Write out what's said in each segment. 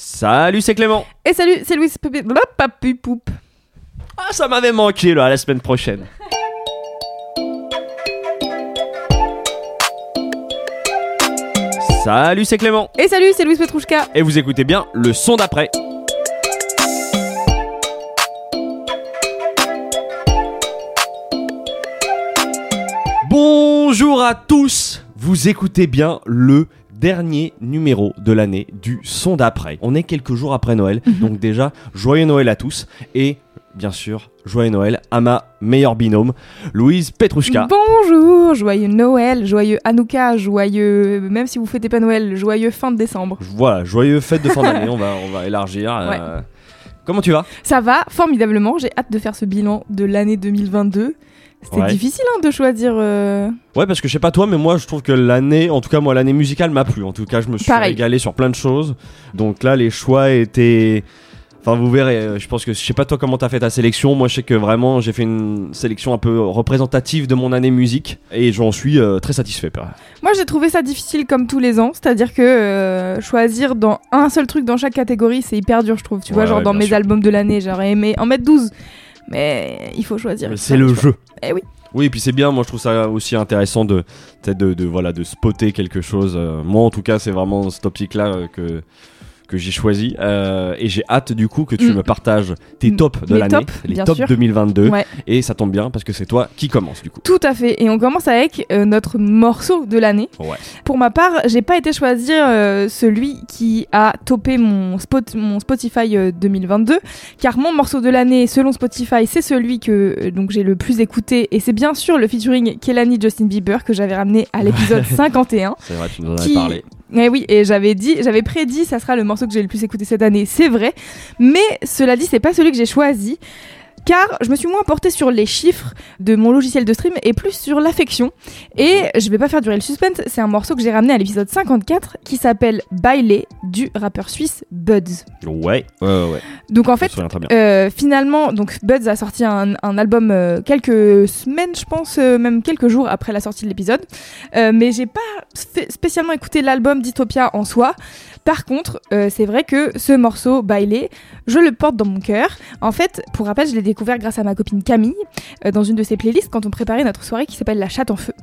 Salut, c'est Clément. Et salut, c'est Louis Papu Poup. Ah, ça m'avait manqué là, à la semaine prochaine. Salut, c'est Clément. Et salut, c'est Louis Petrouchka. Et vous écoutez bien le son d'après. Bonjour à tous. Vous écoutez bien le dernier numéro de l'année du son d'après. On est quelques jours après Noël, donc déjà joyeux Noël à tous et bien sûr joyeux Noël à ma meilleure binôme Louise Petrouchka. Bonjour, joyeux Noël, joyeux Hanouka, joyeux, même si vous fêtez pas Noël, joyeux fin de décembre. Voilà, joyeux fête de fin d'année, on va, on va élargir. euh, Comment tu vas? Ça va formidablement, j'ai hâte de faire ce bilan de l'année 2022. C'était Ouais. difficile hein, de choisir. euh, Ouais, parce que je sais pas toi, mais moi je trouve que l'année, en tout cas moi l'année musicale m'a plu. En tout cas, je me suis Pareil. régalé sur plein de choses. Donc là, les choix étaient. Enfin, vous verrez, euh, je pense que je sais pas toi comment t'as fait ta sélection. Moi, je sais que vraiment j'ai fait une sélection un peu représentative de mon année musique et j'en suis euh, très satisfait. Moi, j'ai trouvé ça difficile comme tous les ans, c'est-à-dire que euh, choisir dans un seul truc dans chaque catégorie, c'est hyper dur, je trouve. Tu vois, genre ouais, dans mes sûr. albums de l'année, j'aurais aimé en mettre 12. Mais il faut choisir. C'est le jeu. Eh oui. Oui, et puis c'est bien. Moi, je trouve ça aussi intéressant de peut-être de, de, voilà de spotter quelque chose. Euh, moi, en tout cas, c'est vraiment cette optique-là euh, que que j'ai choisi Euh, et j'ai hâte du coup que tu Mm. me partages tes Mm. tops de l'année, les tops sûr. 2022 Ouais. et ça tombe bien parce que c'est toi qui commence du coup. Tout à fait. Et on commence avec euh, notre morceau de l'année. Ouais. Pour ma part, j'ai pas été choisir euh, celui qui a topé mon, spot, mon Spotify euh, 2022, car mon morceau de l'année, selon Spotify, c'est celui que donc j'ai le plus écouté, et c'est bien sûr le featuring Kelani Justin Bieber que j'avais ramené à l'épisode 51. C'est vrai, tu nous en avais Qui- parlé. Et oui, et j'avais dit, j'avais prédit, ça sera le morceau que j'ai le plus écouté cette année, c'est vrai. Mais cela dit, c'est pas celui que j'ai choisi. Car je me suis moins portée sur les chiffres de mon logiciel de stream et plus sur l'affection. Et je vais pas faire durer le suspense, c'est un morceau que j'ai ramené à l'épisode 54 qui s'appelle Bailey du rappeur suisse Buds. Ouais, ouais, ouais. Donc en fait, euh, finalement, donc Buds a sorti un, un album euh, quelques semaines, je pense, euh, même quelques jours après la sortie de l'épisode. Euh, mais j'ai pas spé- spécialement écouté l'album d'Itopia en soi. Par contre, euh, c'est vrai que ce morceau, Bailey, je le porte dans mon cœur. En fait, pour rappel, je l'ai découvert grâce à ma copine Camille euh, dans une de ses playlists quand on préparait notre soirée qui s'appelle La chatte en feu.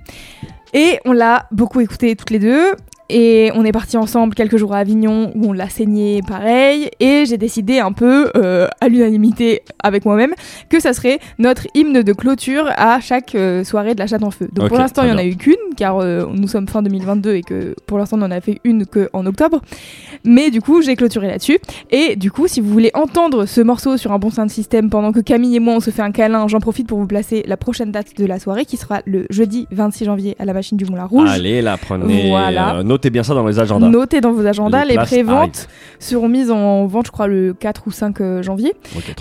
Et on l'a beaucoup écouté toutes les deux. Et on est partis ensemble quelques jours à Avignon où on l'a saigné pareil. Et j'ai décidé un peu, euh, à l'unanimité avec moi-même, que ça serait notre hymne de clôture à chaque euh, soirée de la chatte en feu. Donc pour l'instant, il n'y en a eu qu'une, car euh, nous sommes fin 2022 et que pour l'instant, on n'en a fait une qu'en octobre. Mais du coup, j'ai clôturé là-dessus. Et du coup, si vous voulez entendre ce morceau sur un bon sein de système pendant que Camille et moi on se fait un câlin, j'en profite pour vous placer la prochaine date de la soirée qui sera le jeudi 26 janvier à la machine du Moulin Rouge. Allez, la prenez. Voilà. Notez bien ça dans les agendas. Notez dans vos agendas, Les les, préventes seront mises en vente, je crois, le 4 ou 5 euh, janvier.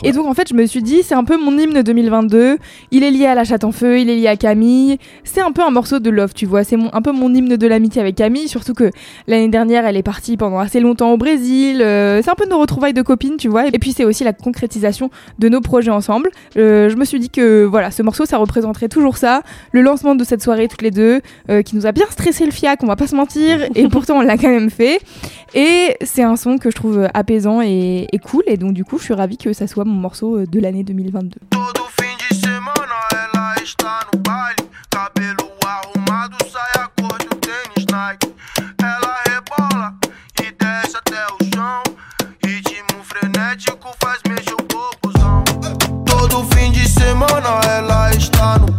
Et donc, en fait, je me suis dit, c'est un peu mon hymne 2022. Il est lié à la chatte en feu, il est lié à Camille. C'est un peu un morceau de love, tu vois. C'est un peu mon hymne de l'amitié avec Camille. Surtout que l'année dernière, elle est partie pendant assez longtemps au Brésil. Euh, c'est un peu nos retrouvailles de copines, tu vois. Et puis, c'est aussi la concrétisation de nos projets ensemble. Euh, je me suis dit que, voilà, ce morceau, ça représenterait toujours ça. Le lancement de cette soirée, toutes les deux, euh, qui nous a bien stressé le fiac, on va pas se mentir. Et pourtant, on l'a quand même fait. Et c'est un son que je trouve apaisant et, cool. Et donc, du coup, je suis ravie que ça soit mon morceau euh, de l'année 2022. Todo fim de semana ela está no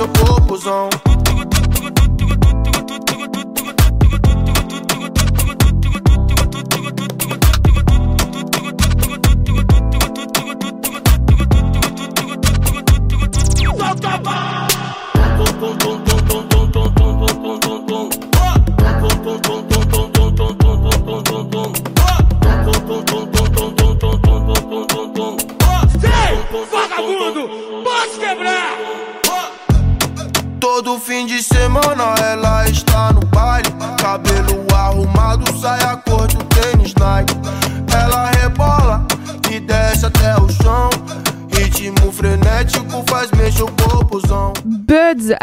seu corpozão.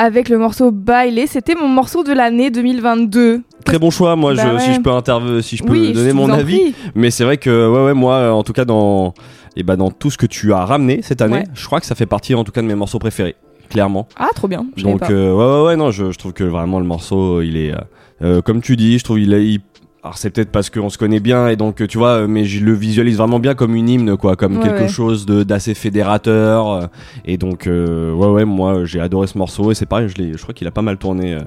Avec le morceau Bailé, c'était mon morceau de l'année 2022. Très bon choix, moi, Bah je, ouais. si je peux interve- si je peux oui, donner je mon avis. prie. Mais c'est vrai que, ouais, ouais, moi, en tout cas, dans, et ben, dans tout ce que tu as ramené cette année, Ouais. je crois que ça fait partie, en tout cas, de mes morceaux préférés, clairement. Ah, trop bien. je Donc, euh, ouais, ouais, ouais, non, je, je trouve que vraiment le morceau, il est, euh, euh, comme tu dis, je trouve il est. il- alors c'est peut-être parce qu'on se connaît bien et donc tu vois, mais je le visualise vraiment bien comme une hymne, quoi, comme Ouais, quelque ouais. chose de d'assez fédérateur. euh, et donc, euh, ouais, ouais, moi j'ai adoré ce morceau et c'est pareil, je, je crois qu'il a pas mal tourné euh,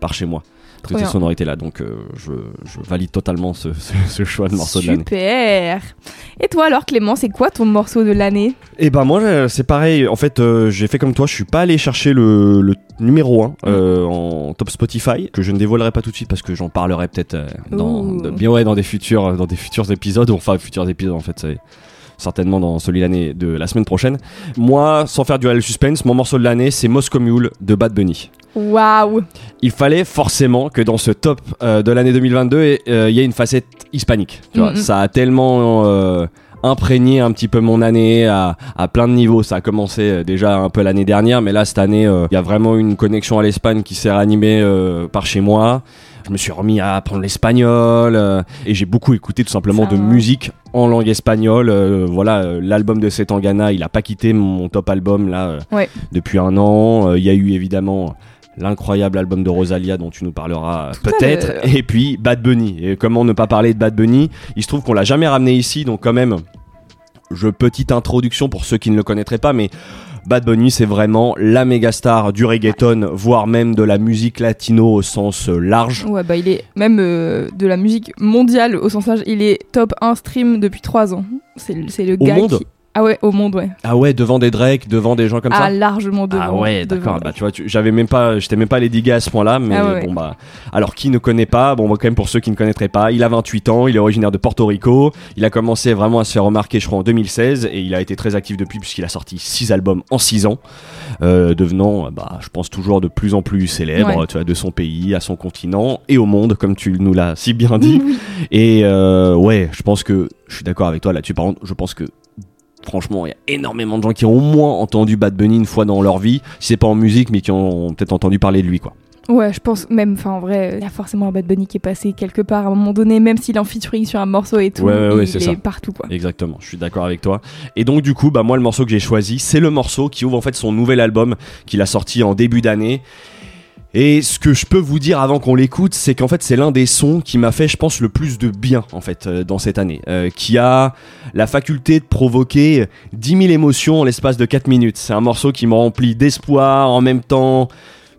par chez moi. Trop Toutes ces bien. sonorités là, donc euh, je, je valide totalement ce, ce- ce choix de morceau de l'année. Super. Et toi alors Clément, c'est quoi ton morceau de l'année? Et ben moi euh, c'est pareil, en fait euh, j'ai fait comme toi, je suis pas allé chercher le, le numéro 1 euh, en top Spotify, que je ne dévoilerai pas tout de suite parce que j'en parlerai peut-être euh, dans, de- bien ouais, dans des futurs dans des futurs épisodes, enfin futurs épisodes en fait c'est certainement dans celui l'année de la semaine prochaine. Moi, sans faire du suspense, mon morceau de l'année c'est Moscow Mule de Bad Bunny. Waouh. Il fallait forcément que dans ce top euh, de l'année 2022, euh, il y ait une facette hispanique. Tu vois, Mhm. ça a tellement euh, imprégné un petit peu mon année à, à plein de niveaux. Ça a commencé euh, déjà un peu l'année dernière, mais là cette année, euh, il y a vraiment une connexion à l'Espagne qui s'est réanimée euh, par chez moi. Je me suis remis à apprendre l'espagnol euh, et j'ai beaucoup écouté tout simplement Ça de va. musique en langue espagnole. Euh, voilà, euh, l'album de Setangana, il a pas quitté mon top album là euh, Ouais. depuis un an. Il y a eu évidemment l'incroyable album de Rosalia dont tu nous parleras peut-être et puis Bad Bunny et comment ne pas parler de Bad Bunny? Il se trouve qu'on l'a jamais ramené ici donc quand même je petite introduction pour ceux qui ne le connaîtraient pas mais Bad Bunny c'est vraiment la méga star du reggaeton voire même de la musique latino au sens euh, large Ouais, bah il est même euh, de la musique mondiale au sens large, il est top 1 stream depuis 3 ans. C'est le- c'est le Au gars monde qui Ah ouais, au monde ouais. ah ouais devant des Drake devant des gens comme ah ça largement devant. Ah ouais, d'accord. Bah tu vois, j'avais même pas, j'étais même pas les diguer à ce point-là, mais Ah ouais, bon bah. Alors qui ne connaît pas? Bon, bah, quand même pour ceux qui ne connaîtraient pas, il a 28 ans, il est originaire de Porto Rico. Il a commencé vraiment à se faire remarquer, je crois, en 2016, et il a été très actif depuis puisqu'il a sorti 6 albums en 6 ans, euh, devenant, bah, je pense toujours de plus en plus célèbre, Ouais. tu vois, de son pays, à son continent et au monde, comme tu nous l'as si bien dit. Et euh, ouais, je pense que je suis d'accord avec toi là-dessus. Par contre, je pense que franchement, il y a énormément de gens qui ont au moins entendu Bad Bunny une fois dans leur vie, si c'est pas en musique, mais qui ont peut-être entendu parler de lui, quoi. Ouais, je pense même, enfin en vrai, il y a forcément un Bad Bunny qui est passé quelque part à un moment donné, même s'il est en featuring sur un morceau et tout. Ouais, ouais, ouais, il c'est est ça. partout quoi. Exactement, je suis d'accord avec toi. Et donc du coup, bah moi le morceau que j'ai choisi, c'est le morceau qui ouvre en fait son nouvel album qu'il a sorti en début d'année. Et ce que je peux vous dire avant qu'on l'écoute, c'est qu'en fait c'est l'un des sons qui m'a fait, je pense, le plus de bien en fait euh, dans cette année, euh, qui a la faculté de provoquer 10 000 émotions en l'espace de 4 minutes. C'est un morceau qui me remplit d'espoir en même temps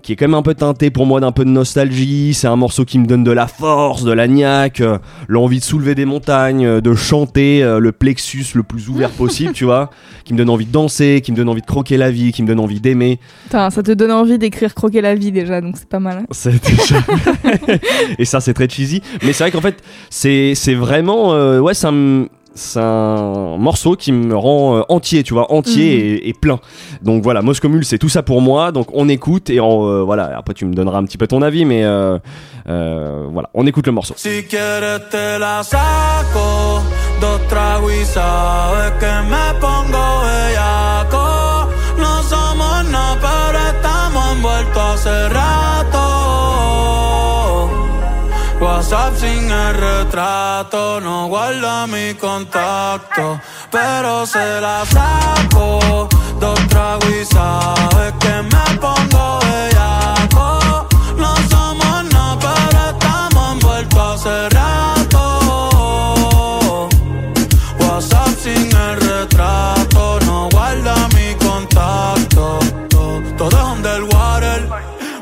qui est quand même un peu teinté pour moi d'un peu de nostalgie. C'est un morceau qui me donne de la force, de la niaque, euh, l'envie de soulever des montagnes, euh, de chanter euh, le plexus le plus ouvert possible, tu vois, qui me donne envie de danser, qui me donne envie de croquer la vie, qui me donne envie d'aimer. Putain, ça te donne envie d'écrire croquer la vie déjà, donc c'est pas mal. hein. C'est déjà- Et ça, c'est très cheesy. Mais c'est vrai qu'en fait, c'est c'est vraiment. euh, ouais, c'est un. C'est un morceau qui me rend euh, entier, tu vois, entier Mhm. et, et plein. Donc voilà, Moscow Mule, c'est tout ça pour moi. Donc on écoute et en, euh, voilà. Après, tu me donneras un petit peu ton avis, mais euh, euh, voilà, on écoute le morceau. Si quieres te la saco, dos tragos y sabes que me pongo bellaco. No somos nada, pero estamos envueltos hace rato. WhatsApp sin el retrato, no guarda mi contacto, pero se la saco. Dos tragos y sabes que me pongo bellaco. No somos nada, pero estamos envueltos hace rato. WhatsApp sin el retrato, no guarda mi contacto. Todo, todo es underwater.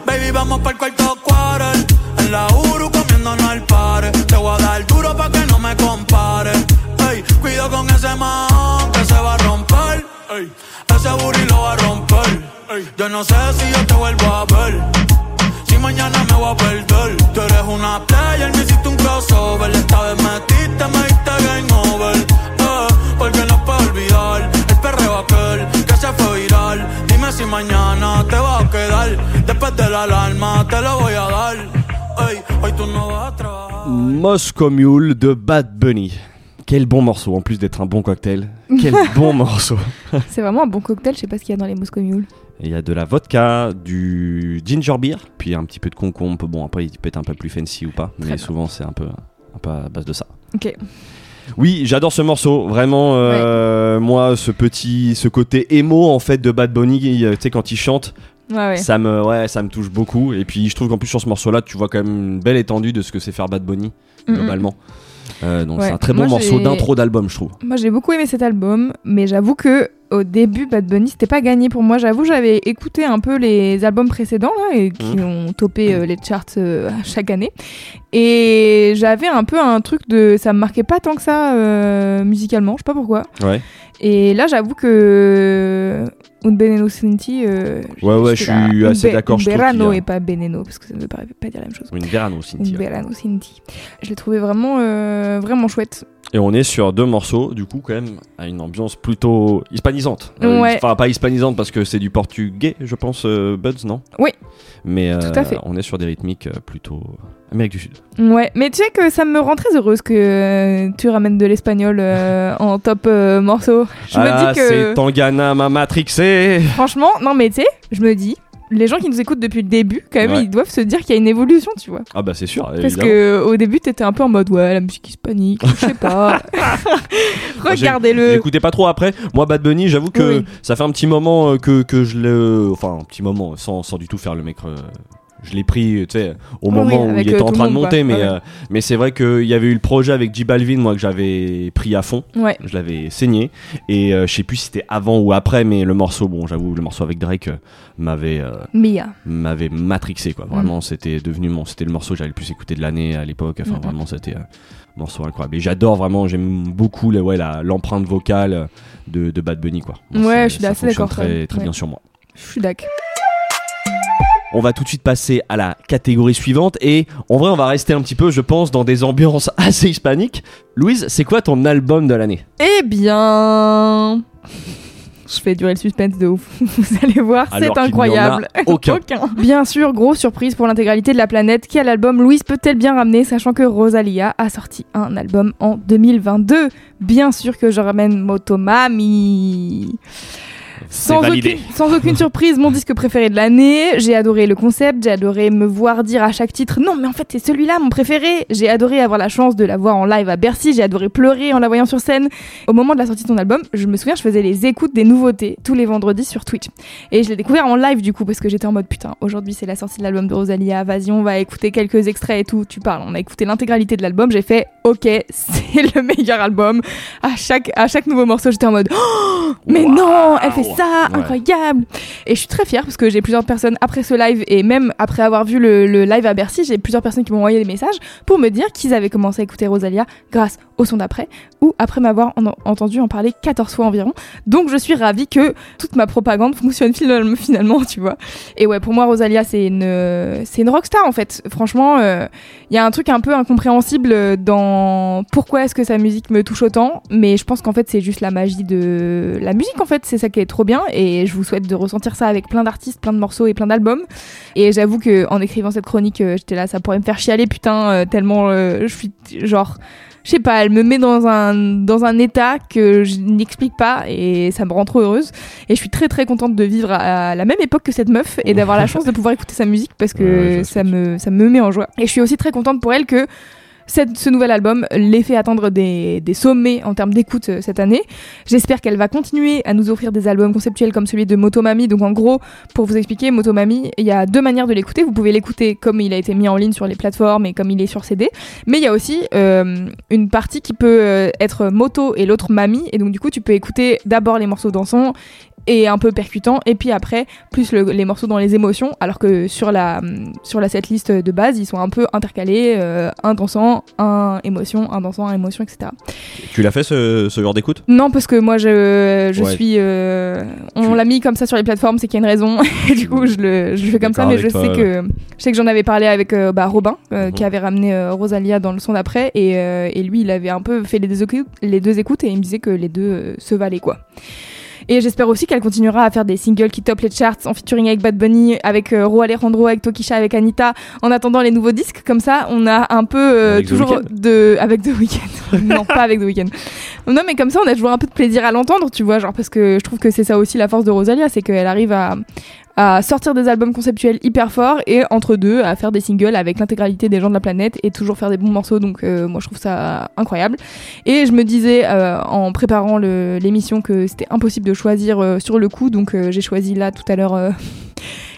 Baby, vamos para el cuarto no sé si yo te vuelvo a ver. Si mañana me voy a perder. Tú eres una player, me hiciste un crossover. Esta vez metiste, me diste game over. Eh, porque no puedo olvidar el perreo aquel que se fue viral. Dime si mañana te va a quedar. Después de la alarma te lo voy a dar. Ey, hoy tú no vas a trabajar. Moscow Mule de Bad Bunny. Quel bon morceau, en plus d'être un bon cocktail. Quel bon morceau. C'est vraiment un bon cocktail, je sais pas ce qu'il y a dans les Moscow Mule. Il y a de la vodka, du ginger beer, puis un petit peu de concombre. Bon, après, il peut être un peu plus fancy ou pas, mais bien. souvent, c'est un peu, un peu à base de ça. Ok. Oui, j'adore ce morceau. Vraiment, euh, moi, ce petit, ce côté émo en fait de Bad Bunny, euh, tu sais, quand il chante, Ouais, ouais. ça me, ouais, ça me touche beaucoup. Et puis, je trouve qu'en plus sur ce morceau-là, tu vois quand même une belle étendue de ce que c'est faire Bad Bunny Mhm. globalement. Euh, donc Ouais. c'est un très bon Moi, morceau d'intro d'album, je trouve. Moi j'ai beaucoup aimé cet album, mais j'avoue que au début Bad Bunny c'était pas gagné pour moi. J'avoue j'avais écouté un peu les albums précédents là et qui Mhm. ont topé euh, les charts euh, chaque année. Et j'avais un peu un truc de ça me marquait pas tant que ça euh, musicalement, je sais pas pourquoi. Ouais. Et là j'avoue que Un Beneno Sinti. euh, Ouais, ouais, je suis assez Un d'accord, Un y a- et pas Beneno parce que ça ne veut pas, dire la même chose. Une Verano Un Cynthia. Berano Sinti. Je l'ai trouvé vraiment euh, vraiment chouette. Et on est sur deux morceaux, du coup, quand même, à une ambiance plutôt hispanisante. Euh, Ouais. Enfin, pas hispanisante parce que c'est du portugais, je pense, euh, Buds, non? Oui. Mais euh, Tout à fait. on est sur des rythmiques euh, plutôt Amérique du Sud. Ouais, mais tu sais que ça me rend très heureuse que tu ramènes de l'espagnol en top morceau. Je ah, me dis que c'est Tangana m'a matrixé franchement, non mais tu sais, je me dis les gens qui nous écoutent depuis le début, quand même, Ouais. ils doivent se dire qu'il y a une évolution, tu vois. Ah bah c'est sûr, Parce évidemment. que au début, t'étais un peu en mode ouais, la musique hispanique, je sais pas. Regardez-le. J'écoutais pas trop après. Moi, Bad Bunny, j'avoue que Oui. ça fait un petit moment euh, que, que je le. Enfin, un petit moment, sans, sans du tout faire le mec. euh, je l'ai pris, tu sais, au Oui, moment où il était euh, en tout le train de monter, quoi. mais, Ouais. euh, mais c'est vrai qu'il y avait eu le projet avec J Balvin, moi, que j'avais pris à fond. Ouais. Je l'avais saigné. Et euh, je sais plus si c'était avant ou après, mais le morceau, bon, j'avoue, le morceau avec Drake m'avait. m'avait matrixé quoi vraiment c'était devenu mon c'était le morceau que j'avais le plus écouté de l'année à l'époque enfin Mhm. vraiment c'était un morceau incroyable et j'adore vraiment j'aime beaucoup le- ouais, l'empreinte vocale de, de Bad Bunny quoi Ouais, je suis assez d'accord, très, très Ouais. bien sur moi Je suis d'accord. On va tout de suite passer à la catégorie suivante et en vrai on va rester un petit peu je pense dans des ambiances assez hispaniques Louise c'est quoi ton album de l'année? Eh bien. Je fais durer le suspense de ouf. Vous allez voir, c'est incroyable. n'y en a aucun. Bien sûr, grosse surprise pour l'intégralité de la planète. Quel album Louise peut-elle bien ramener, sachant que Rosalia a sorti un album en 2022 Bien sûr que je ramène Motomami. Sans aucune, sans aucune surprise, mon disque préféré de l'année. J'ai adoré le concept, j'ai adoré me voir dire à chaque titre non, mais en fait, c'est celui-là mon préféré. J'ai adoré avoir la chance de la voir en live à Bercy, j'ai adoré pleurer en la voyant sur scène. Au moment de la sortie de ton album, je me souviens, je faisais les écoutes des nouveautés tous les vendredis sur Twitch. Et je l'ai découvert en live du coup, parce que j'étais en mode putain, aujourd'hui c'est la sortie de l'album de Rosalia, vas-y, on va écouter quelques extraits et tout. Tu parles, on a écouté l'intégralité de l'album, j'ai fait ok, c'est le meilleur album. À chaque, à chaque nouveau morceau, j'étais en mode oh, mais non, elle fait ça, Ouais. incroyable. Et je suis très fière parce que j'ai plusieurs personnes après ce live et même après avoir vu le, le live à Bercy, j'ai plusieurs personnes qui m'ont envoyé des messages pour me dire qu'ils avaient commencé à écouter Rosalia grâce au son d'après ou après m'avoir en- entendu en parler 14 fois environ. Donc je suis ravie que toute ma propagande fonctionne finalement, tu vois. Et ouais, pour moi Rosalia c'est une c'est une rockstar en fait. Franchement, euh, il y a un truc un peu incompréhensible dans pourquoi est-ce que sa musique me touche autant, mais je pense qu'en fait c'est juste la magie de la musique en fait, c'est ça qui est trop bien et je vous souhaite de ressentir ça avec plein d'artistes, plein de morceaux et plein d'albums. Et j'avoue que en écrivant cette chronique, euh, j'étais là, ça pourrait me faire chialer putain euh, tellement euh, je suis genre je sais pas, elle me met dans un dans un état que je n'explique pas et ça me rend trop heureuse. Et je suis très très contente de vivre à la même époque que cette meuf et d'avoir la chance de pouvoir écouter sa musique parce que Ouais, ça me ça me met en joie. Et je suis aussi très contente pour elle que ce nouvel album l'ait fait atteindre des, des sommets en termes d'écoute euh, cette année. J'espère qu'elle va continuer à nous offrir des albums conceptuels comme celui de Motomami. Donc en gros, pour vous expliquer, Motomami, il y a deux manières de l'écouter. Vous pouvez l'écouter comme il a été mis en ligne sur les plateformes et comme il est sur CD. Mais il y a aussi euh, une partie qui peut euh, être moto et l'autre mami. Et donc du coup, tu peux écouter d'abord les morceaux dansants et un peu percutant. Et puis après plus le- les morceaux dans les émotions alors que sur la sur la setlist de base ils sont un peu intercalés euh, un dansant un émotion un dansant un émotion etc Tu l'as fait ce, ce genre d'écoute? Non parce que moi je, je Ouais. suis euh, on Tu- l'a mis comme ça sur les plateformes c'est qu'il y a une raison. Et du coup je le, je le fais comme ça mais je toi, sais que je sais que j'en avais parlé avec euh, bah, Robin euh, Mhm. qui avait ramené euh, Rosalia dans le son d'après. Et, euh, et lui il avait un peu fait les deux, écoutes, les deux écoutes et il me disait que les deux se valaient quoi et j'espère aussi qu'elle continuera à faire des singles qui topent les charts en featuring avec Bad Bunny, avec euh, Ro Alejandro, avec Tokisha, avec Anita, en attendant les nouveaux disques. Comme ça, on a un peu euh, toujours de avec The Weeknd. non, pas avec The Weeknd. Non, mais comme ça, on a toujours un peu de plaisir à l'entendre, tu vois, genre parce que je trouve que c'est ça aussi la force de Rosalia, c'est qu'elle arrive à à sortir des albums conceptuels hyper forts et entre deux à faire des singles avec l'intégralité des gens de la planète et toujours faire des bons morceaux donc euh, moi je trouve ça incroyable et je me disais euh, en préparant l'émission que c'était impossible de choisir euh, sur le coup donc euh, j'ai choisi là tout à l'heure euh,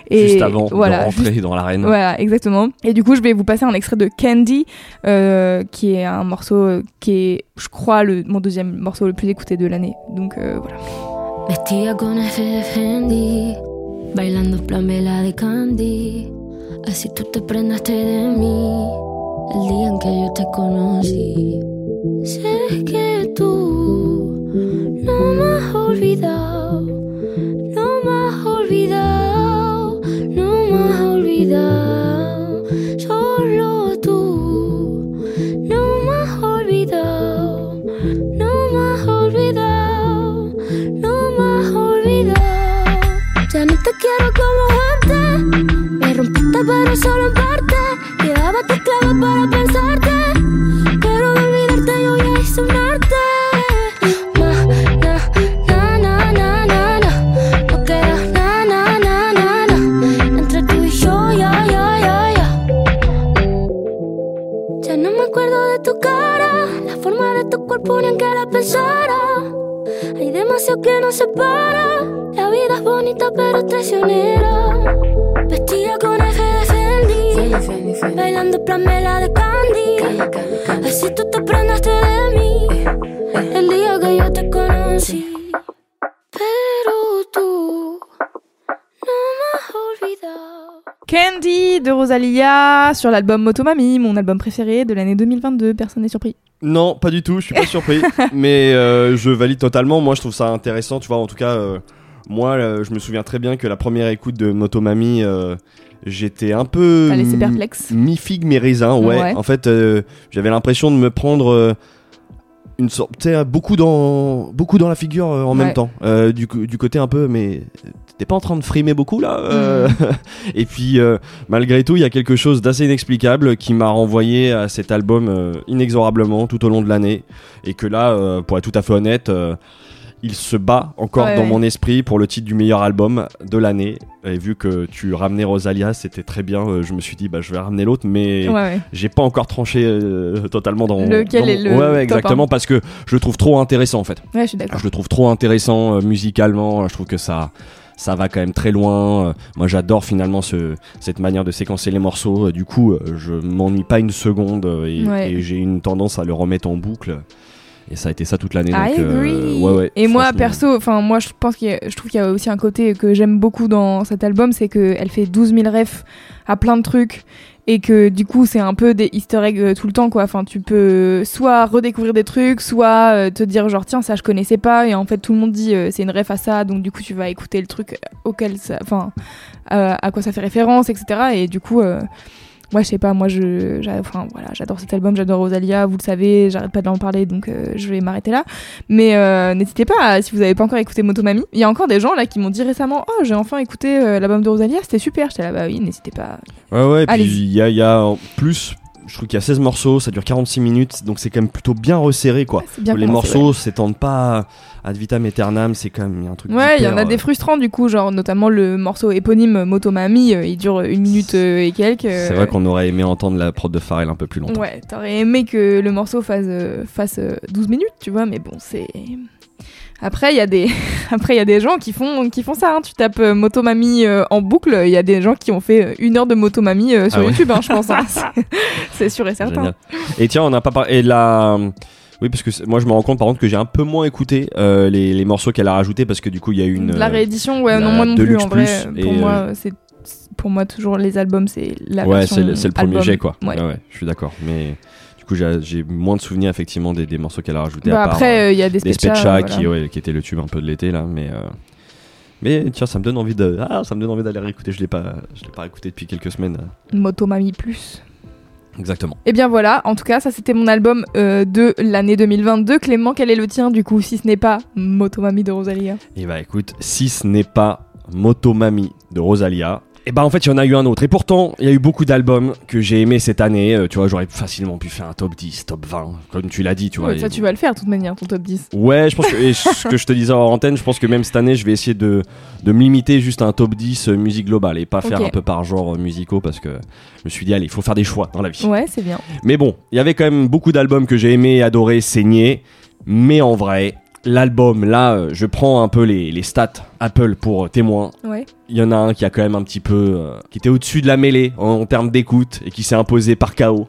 et Juste avant voilà de rentrer juste- dans l'arène. voilà, exactement. Et du coup, je vais vous passer un extrait de Candy, euh, qui est un morceau qui est, je crois, le, mon deuxième morceau le plus écouté de l'année. Donc euh, voilà. Bailando plamela de Candy. Así tú te prendaste de mí el día en que yo te conocí. Sé que tú no me has olvidado, no me has olvidado, no me has olvidado. Quiero como antes. Me rompiste pero solo en parte. Quedaba tu clave para pensarte. Pero de olvidarte yo ya hice un arte. Ma, na, na, na, na, na, na. No queda na, na, na, na, na. Entre tú y yo, ya, ya, ya, ya. Ya no me acuerdo de tu cara, la forma de tu cuerpo ni en que la pensara. Demasiado que nos separa. La vida es bonita pero traicionera. Vestida con F de Fendi, bailando plamela de Candy. Así tú te prendaste de mí el día que yo te conocí. Candy de Rosalia sur l'album Motomami, mon album préféré de l'année 2022. Personne n'est surpris. Non, pas du tout, je suis pas surpris. mais euh, je valide totalement. Moi, je trouve ça intéressant. Tu vois, en tout cas, euh, moi, euh, je me souviens très bien que la première écoute de Motomami, euh, j'étais un peu. T'as laissé mi- perplexe. Mi-figue, mi-raisin, ouais. Ouais. En fait, euh, j'avais l'impression de me prendre. Une sorte, sais, beaucoup dans, beaucoup dans la figure euh, en Ouais. même temps. Euh, du, du côté un peu, mais t'es pas en train de frimer beaucoup là euh Et puis, euh, malgré tout, il y a quelque chose d'assez inexplicable qui m'a renvoyé à cet album euh, inexorablement tout au long de l'année. Et que là, euh, pour être tout à fait honnête, euh, il se bat encore Ouais, dans ouais. mon esprit pour le titre du meilleur album de l'année. Et vu que tu ramenais Rosalia, c'était très bien. euh, je me suis dit, bah, je vais ramener l'autre, mais Ouais, j'ai pas encore tranché euh, totalement dans Lequel dans est le ouais, ouais, top exactement parce que je le trouve trop intéressant en fait Ouais, je suis d'accord. je le trouve trop intéressant euh, musicalement je trouve que ça ça va quand même très loin Euh, moi j'adore finalement ce, cette manière de séquencer les morceaux Euh, du coup euh, je m'ennuie pas une seconde et, Ouais. et j'ai une tendance à le remettre en boucle et ça a été ça toute l'année euh, agree. ouais, ouais, et moi, perso, enfin moi, je pense qu'il je trouve qu'il y a aussi un côté que j'aime beaucoup dans cet album, c'est qu'elle fait 12 000 refs à plein de trucs et que du coup, c'est un peu des Easter eggs euh, tout le temps, quoi. Enfin, tu peux soit redécouvrir des trucs, soit euh, te dire genre tiens ça je connaissais pas et en fait tout le monde dit euh, c'est une ref à ça, donc du coup tu vas écouter le truc auquel ça, enfin euh, à quoi ça fait référence, etc. Et du coup. euh, moi, je sais pas, moi, je, enfin, voilà, j'adore cet album, j'adore Rosalia, vous le savez, j'arrête pas d'en parler, donc euh, je vais m'arrêter là. Mais euh, n'hésitez pas, à- si vous avez pas encore écouté Motomami, il y a encore des gens là qui m'ont dit récemment, oh, j'ai enfin écouté euh, l'album de Rosalia, c'était super. J'étais là, bah oui, n'hésitez pas. ouais ouais puis Allez-y. il y a, il y a en plus je trouve qu'il y a 16 morceaux ça dure 46 minutes donc c'est quand même plutôt bien resserré quoi C'est bien les commencé, morceaux s'étendent pas ad vitam aeternam c'est quand même il y a un truc Ouais, il y en a des euh, frustrants du coup, genre notamment le morceau éponyme Motomami, euh, il dure une minute euh, et quelques. C'est vrai qu'on aurait aimé entendre la prod de Pharrell un peu plus longtemps. Ouais, t'aurais aimé que le morceau fasse, fasse euh, 12 minutes, tu vois, mais bon, c'est. Après, il y a des, après il y a des gens qui font, qui font ça. hein. Tu tapes euh, Motomami euh, en boucle, il y a des gens qui ont fait euh, une heure de Motomami euh, sur Ah ouais YouTube, hein, je pense. hein. C'est- sûr et certain. Génial. Et tiens, on n'a pas parlé. La. Oui, parce que moi je me rends compte par contre que j'ai un peu moins écouté euh, les, les morceaux qu'elle a rajoutés parce que du coup il y a eu une. la euh, réédition, ouais, la non, moi non plus, en vrai. Plus, Pour et, moi, c'est pour moi toujours les albums, c'est la ouais, c'est le, premier album. jet quoi. Ouais. Ouais, ouais, je suis d'accord. Mais coup j'ai moins de souvenirs effectivement des, des morceaux qu'elle a rajoutés. Bah, à part, après, euh, il y a des des. Spetcha qui, voilà. ouais, qui était le tube un peu de l'été là, mais. euh, Mais tiens, ça me donne envie de. Ah, ça me donne envie d'aller réécouter. Je l'ai pas, je l'ai pas écouté depuis quelques semaines. Motomami Plus. Exactement. Et bien voilà, en tout cas, ça c'était mon album euh, de l'année 2022. Clément, quel est le tien du coup, si ce n'est pas Motomami de Rosalia? Et bah écoute, si ce n'est pas Motomami de Rosalia, et bah en fait il y en a eu un autre. Et pourtant, il y a eu beaucoup d'albums que j'ai aimés cette année. Euh, tu vois, j'aurais facilement pu faire un top 10, top 20, comme tu l'as dit, tu vois. Ouais, Ça, Et- tu vas le faire de toute manière, ton top 10. Ouais, je pense que, et ce que je te disais en antenne, je pense que même cette année, je vais essayer de, de me limiter juste à un top 10 euh, musique globale et pas faire un peu par genre euh, musicaux parce que je me suis dit, allez, il faut faire des choix dans la vie. Ouais, c'est bien. Mais bon, il y avait quand même beaucoup d'albums que j'ai aimé, adoré, saigné. Mais en vrai, l'album, là, euh, je prends un peu les, les stats Apple pour euh, témoin. Ouais. Il y en a un qui a quand même un petit peu. euh, qui était au-dessus de la mêlée en, en termes d'écoute et qui s'est imposé par KO.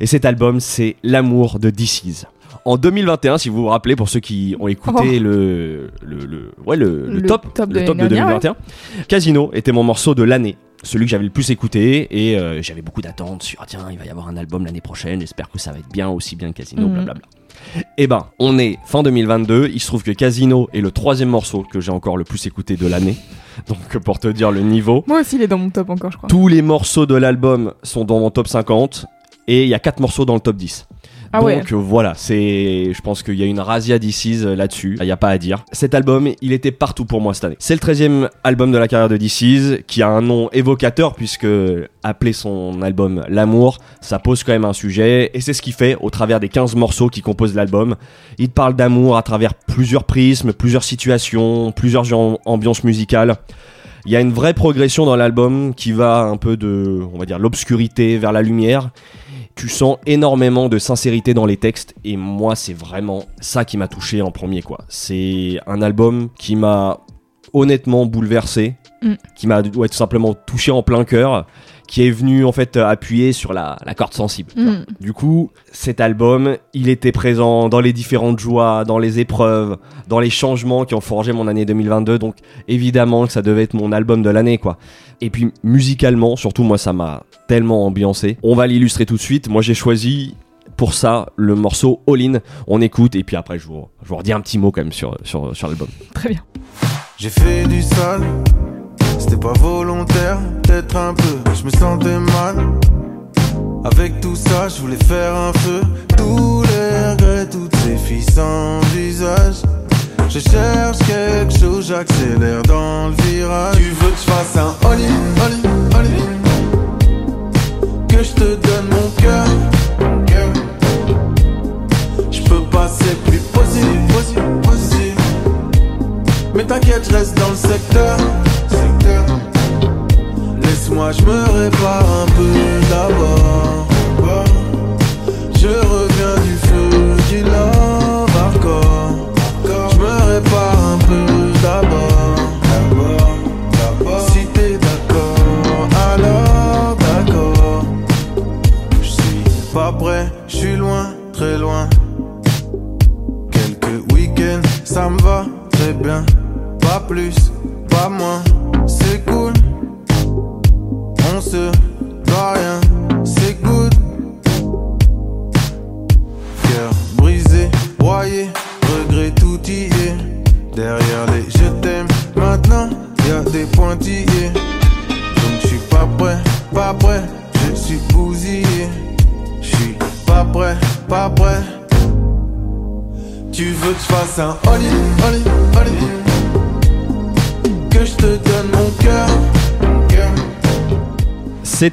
Et cet album, c'est L'amour de DC's. En 2021, si vous vous rappelez, pour ceux qui ont écouté le, le, le- ouais, le, top, top de le top de l'année dernière, 2021, Casino était mon morceau de l'année. Celui que j'avais le plus écouté et euh, j'avais beaucoup d'attentes sur ah, tiens il va y avoir un album l'année prochaine j'espère que ça va être bien aussi bien que Casino Mhm. blablabla et ben on est fin 2022 il se trouve que Casino est le troisième morceau que j'ai encore le plus écouté de l'année donc pour te dire le niveau Moi aussi, il est dans mon top encore, je crois. tous les morceaux de l'album sont dans mon top 50 et il y a 4 morceaux dans le top 10. Ah Donc euh, voilà, c'est, je pense qu'il y a une razzia DC's euh, là-dessus, il n'y a pas à dire. Cet album, il était partout pour moi cette année. C'est le 13e album de la carrière de DC's, qui a un nom évocateur puisque appeler son album L'amour, ça pose quand même un sujet, et c'est ce qu'il fait au travers des 15 morceaux qui composent l'album. Il parle d'amour à travers plusieurs prismes, plusieurs situations, plusieurs ambiances musicales. Il y a une vraie progression dans l'album qui va un peu de, on va dire, l'obscurité vers la lumière. Tu sens énormément de sincérité dans les textes et moi c'est vraiment ça qui m'a touché en premier quoi. C'est un album qui m'a honnêtement bouleversé, Mm. qui m'a ouais, tout simplement touché en plein cœur, qui est venu en fait appuyer sur la, la corde sensible. Mm. Du coup, cet album, il était présent dans les différentes joies, dans les épreuves, dans les changements qui ont forgé mon année 2022. Donc, évidemment que ça devait être mon album de l'année, quoi. Et puis, musicalement, surtout, moi, ça m'a tellement ambiancé. On va l'illustrer tout de suite. Moi, j'ai choisi pour ça le morceau All In. On écoute et puis après, je vous, je vous redis un petit mot quand même sur, sur, sur l'album. Très bien. J'ai fait du sale, c'était pas volontaire, peut-être un peu, je me sentais mal. Avec tout ça, je voulais faire un feu, tous les regrets, toutes ces filles sans visage. Je cherche quelque chose, j'accélère dans le virage. Tu veux que je fasse un all-in, all-in, all-in Que je te donne mon cœur, mon cœur. Je peux passer plus possible, possible, possible. Mais t'inquiète, je reste dans le secteur. secteur. Laisse-moi, je me répare un peu d'abord. Je reviens du feu, du love plus,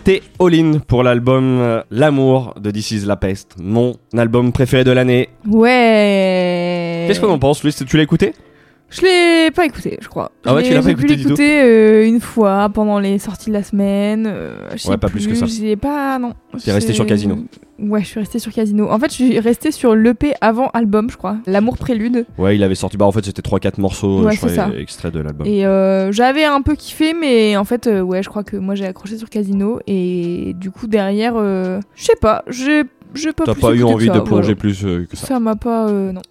C'était All In pour l'album euh, L'amour de This is La Peste, mon album préféré de l'année. Ouais. Qu'est-ce qu'on en pense, Louis? Tu l'as écouté? Je l'ai pas écouté, je crois. Ah ouais, Je tu l'ai- l'as pas écouté du tout euh, une fois pendant les sorties de la semaine. euh, je sais Ouais, pas plus que ça. J'ai pas, non. T'es resté sur Casino. Ouais, je suis resté sur Casino. En fait, je suis resté sur l'EP avant album, je crois. L'amour prélude. Ouais, il avait sorti. Bah, en fait, c'était 3-4 morceaux, euh, Ouais, je crois, c'est ça. extraits de l'album. Et euh, j'avais un peu kiffé, mais en fait, euh, ouais, je crois que moi j'ai accroché sur Casino. Et du coup, derrière, je sais pas, j'ai pas T'as pas eu envie ça, de plonger voilà. plus que ça. Ça m'a pas. non.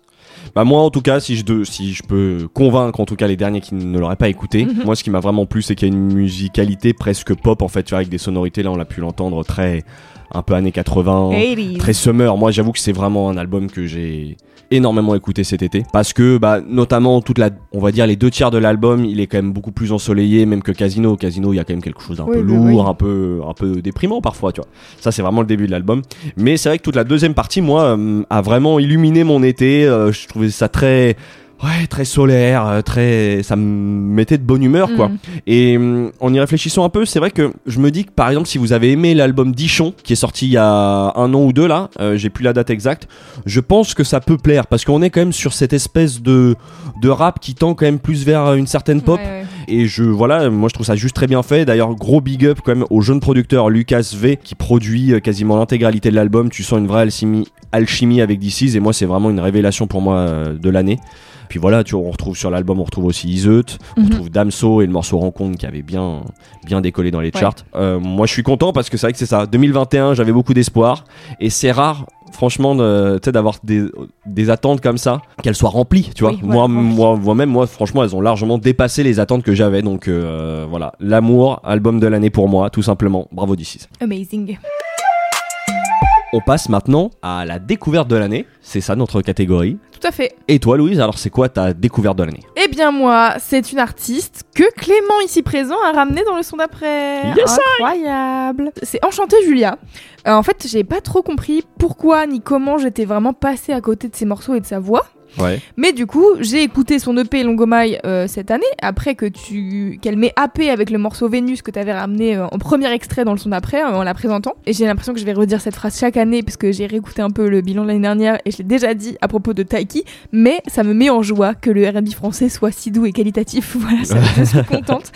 Bah moi en tout cas si je de- si je peux convaincre en tout cas les derniers qui ne l'auraient pas écouté, Mhm. moi ce qui m'a vraiment plu c'est qu'il y a une musicalité presque pop en fait, tu vois, avec des sonorités là on l'a pu l'entendre très un peu années 80, 80s. très summer. Moi j'avoue que c'est vraiment un album que j'ai énormément écouté cet été parce que bah notamment toute la on va dire les deux tiers de l'album il est quand même beaucoup plus ensoleillé même que Casino Casino il y a quand même quelque chose d'un Oui, peu lourd oui. un peu un peu déprimant parfois tu vois ça c'est vraiment le début de l'album mais c'est vrai que toute la deuxième partie moi euh, a vraiment illuminé mon été Euh, je trouvais ça très Ouais, très solaire, euh, très, ça me mettait de bonne humeur, quoi. Mm. Et hum, en y réfléchissant un peu, c'est vrai que je me dis que par exemple, si vous avez aimé l'album Dichon, qui est sorti il y a un an ou deux là, euh, j'ai plus la date exacte, je pense que ça peut plaire parce qu'on est quand même sur cette espèce de de rap qui tend quand même plus vers une certaine pop. Ouais, ouais. Et je voilà, moi je trouve ça juste très bien fait. D'ailleurs, gros big up quand même au jeune producteur Lucas V qui produit euh, quasiment l'intégralité de l'album. Tu sens une vraie alchimie, alchimie avec DC's et moi c'est vraiment une révélation pour moi euh, de l'année. Puis voilà, tu vois, on retrouve sur l'album, on retrouve aussi Iseut, on Mhm. retrouve Damso et le morceau Rencontre qui avait bien, bien décollé dans les Ouais. charts. Euh, moi, je suis content parce que c'est vrai que c'est ça. 2021, j'avais beaucoup d'espoir et c'est rare, franchement, d'avoir des, des attentes comme ça, qu'elles soient remplies, tu vois. Oui, moi, moi, moi-même, moi, franchement, elles ont largement dépassé les attentes que j'avais. Donc euh, voilà, l'amour, album de l'année pour moi, tout simplement. Bravo DC's. Amazing. On passe maintenant à la découverte de l'année. C'est ça notre catégorie. Tout à fait. Et toi, Louise, alors c'est quoi ta découverte de l'année? Eh bien moi, c'est une artiste que Clément ici présent a ramené dans le son d'après. Yes, Incroyable. C'est Enchanté Julia. Euh, en fait, j'ai pas trop compris pourquoi ni comment j'étais vraiment passée à côté de ses morceaux et de sa voix. Ouais. Mais du coup, j'ai écouté son EP Longomai euh, cette année, après que tu qu'elle m'ait happé avec le morceau Vénus que tu avais ramené euh, en premier extrait dans le son d'après, euh, en la présentant. Et j'ai l'impression que je vais redire cette phrase chaque année, parce que j'ai réécouté un peu le bilan de l'année dernière, et je l'ai déjà dit à propos de Mais ça me met en joie que le R&B français soit si doux et qualitatif. Voilà, ça, je suis contente.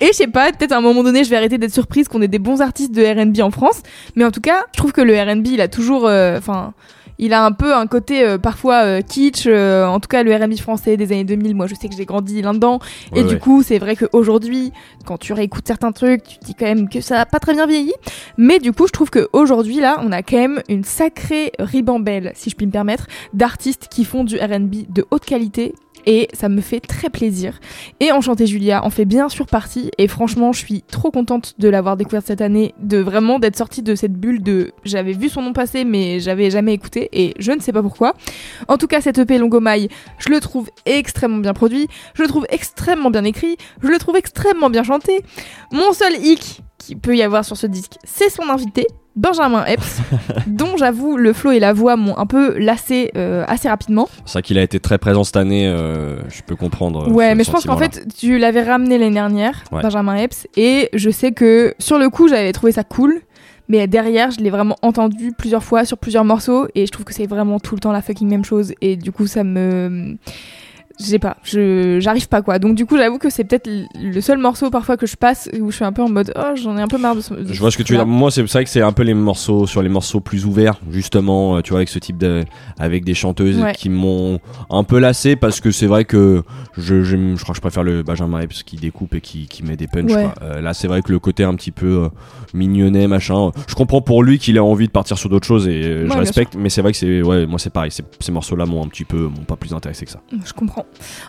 Et je sais pas, peut-être à un moment donné, je vais arrêter d'être surprise qu'on ait des bons artistes de R&B en France, mais en tout cas, je trouve que le R&B, il a toujours... euh, Enfin... il a un peu un côté euh, parfois euh, kitsch, euh, en tout cas le R&B français des années 2000, moi je sais que j'ai grandi là-dedans, et Ouais, du coup c'est vrai qu'aujourd'hui, quand tu réécoutes certains trucs, tu te dis quand même que ça a pas très bien vieilli, mais du coup je trouve qu'aujourd'hui là, on a quand même une sacrée ribambelle, si je puis me permettre, d'artistes qui font du R&B de haute qualité, et ça me fait très plaisir. Et Enchanté Julia en fait bien sûr partie, et franchement je suis trop contente de l'avoir découverte cette année, de vraiment d'être sortie de cette bulle de j'avais vu son nom passer mais j'avais jamais écouté et je ne sais pas pourquoi. En tout cas cet EP Longomai, je le trouve extrêmement bien produit, je le trouve extrêmement bien écrit, je le trouve extrêmement bien chanté. Mon seul hic qui peut y avoir sur ce disque, c'est son invité. Benjamin Epps, dont j'avoue le flow et la voix m'ont un peu lassé euh, assez rapidement. C'est vrai qu'il a été très présent cette année, euh, je peux comprendre. euh, Ouais, mais je pense qu'en fait, tu l'avais ramené l'année dernière, Ouais. Benjamin Epps, et je sais que sur le coup, j'avais trouvé ça cool, mais derrière, je l'ai vraiment entendu plusieurs fois sur plusieurs morceaux, et je trouve que c'est vraiment tout le temps la fucking même chose, et du coup, ça me. Je sais pas, je j'arrive pas quoi. Donc du coup, j'avoue que c'est peut-être le seul morceau parfois que je passe où je suis un peu en mode oh j'en ai un peu marre de ce. Je vois ce que tu veux dire. Moi, c'est vrai que c'est un peu les morceaux sur les morceaux plus ouverts, justement, euh, tu vois, avec ce type de, avec des chanteuses Ouais. qui m'ont un peu lassé parce que c'est vrai que je, je crois que je préfère le Benjamin Epps qui découpe et qui, qui met des punchs. Ouais. Euh, là, c'est vrai que le côté un petit peu euh, mignonnet, machin. Je comprends pour lui qu'il a envie de partir sur d'autres choses et euh, Ouais, je respecte, mais c'est vrai que c'est, ouais, moi c'est pareil. Ces, ces morceaux-là m'ont un petit peu, m'ont pas plus intéressé que ça. Je comprends.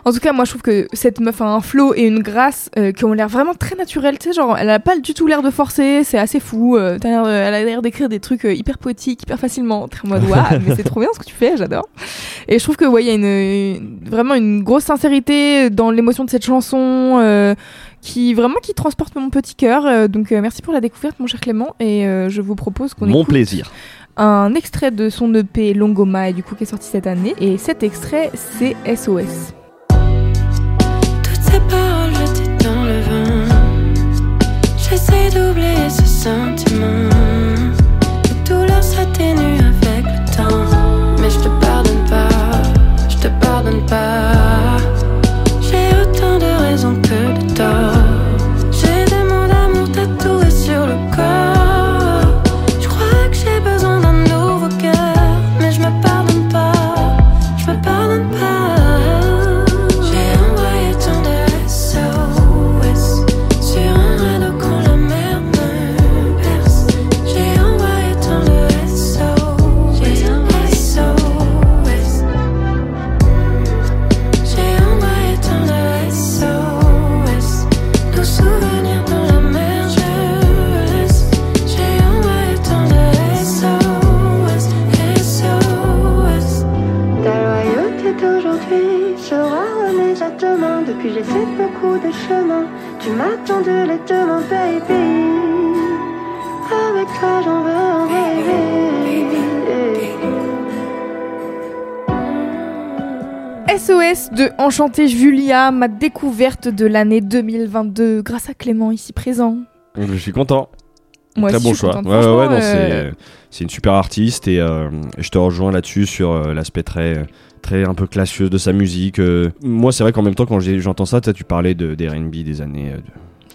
En tout cas, moi, je trouve que cette meuf a un flow et une grâce euh, qui ont l'air vraiment très naturels. Tu sais, genre, elle a pas du tout l'air de forcer, c'est assez fou. euh, de- elle a l'air d'écrire des trucs euh, hyper poétiques, hyper facilement. Mode, waouh, mais c'est trop bien ce que tu fais, j'adore. Et je trouve que, ouais, il y a une, une- vraiment une grosse sincérité dans l'émotion de cette chanson. euh, qui vraiment qui transporte mon petit cœur donc merci pour la découverte mon cher Clément et je vous propose qu'on Mon écoute plaisir. Un extrait de son EP Longoma et du coup qui est sorti cette année et cet extrait c'est SOS Toutes ces paroles jetées dans le vent. J'essaie d'oublier ce sentiment. La douleur s'atténue avec le temps. Mais je te pardonne pas, je te pardonne pas. J'ai autant de raisons que de De Enchantée Julia, ma découverte de l'année 2022 grâce à Clément ici présent. Je suis content. Moi Très aussi, bon choix. Ouais, ouais, non, euh, c'est une super artiste et euh, je te rejoins là-dessus sur euh, l'aspect très très un peu classieux de sa musique. moi, c'est vrai qu'en même temps, quand j'entends ça, tu parlais de, des R&B des années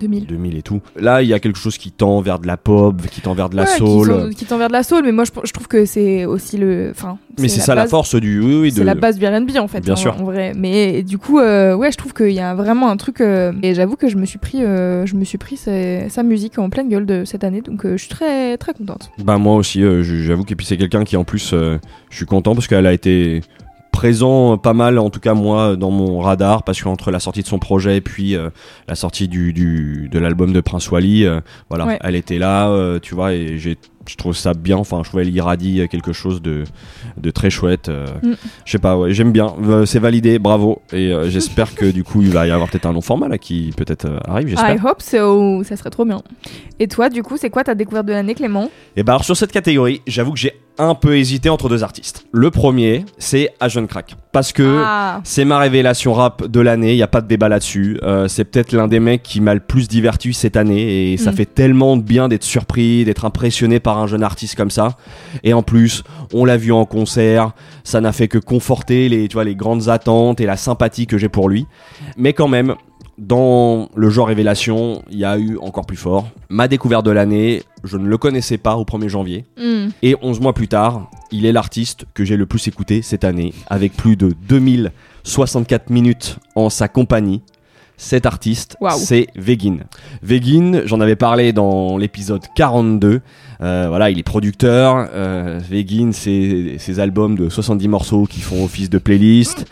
2000. 2000 et tout. Là, il y a quelque chose qui tend vers de la pop, qui tend vers de la Ouais, qui soul. sont- Qui, tend vers de la soul, mais moi je, je trouve que c'est aussi le. Enfin, Mais c'est ça la force du oui, oui C'est de la base du R&B en fait. Bien en, sûr. en vrai. Mais du coup, euh, ouais, je trouve qu'il y a vraiment un truc. euh, et j'avoue que je me suis pris, euh, je me suis pris sa, sa musique en pleine gueule de cette année, donc je suis très très contente. Bah moi aussi, j'avoue que puis c'est quelqu'un qui en plus, je suis content parce qu'elle a été présent euh, pas mal, en tout cas moi, dans mon radar, parce qu'entre la sortie de son projet et puis euh, la sortie du, du de l'album de Prince Wally, euh, voilà, Ouais. elle était là, euh, tu vois, et j'ai je trouve ça bien, enfin je trouve elle irradie quelque chose de, de très chouette. euh, Mm. Je sais pas, ouais, j'aime bien, Euh, c'est validé, bravo, et euh, j'espère que du coup il va y avoir peut-être un long format là qui peut-être euh, arrive, j'espère. I hope so, ça serait trop bien. Et toi, du coup, c'est quoi ta découverte de l'année, Clément? Et bah alors sur cette catégorie, j'avoue que j'ai un peu hésité entre deux artistes. Le premier, c'est Agent Crack. Parce que Ah, c'est ma révélation rap de l'année, il n'y a pas de débat là-dessus. Euh, c'est peut-être l'un des mecs qui m'a le plus diverti cette année et ça Mm. fait tellement de bien d'être surpris, d'être impressionné par un jeune artiste comme ça. Et en plus, on l'a vu en concert, ça n'a fait que conforter les, tu vois, les grandes attentes et la sympathie que j'ai pour lui. Mais quand même, dans le genre révélation, il y a eu encore plus fort. Ma découverte de l'année, je ne le connaissais pas au 1er janvier. hmm. Et 11 mois plus tard, il est l'artiste que j'ai le plus écouté cette année, avec plus de 2064 minutes en sa compagnie. Cet artiste, c'est Vegin. Vegin, j'en avais parlé dans l'épisode 42. Euh, voilà, il est producteur. Euh, Vegin, c'est ses albums de 70 morceaux qui font office de playlist.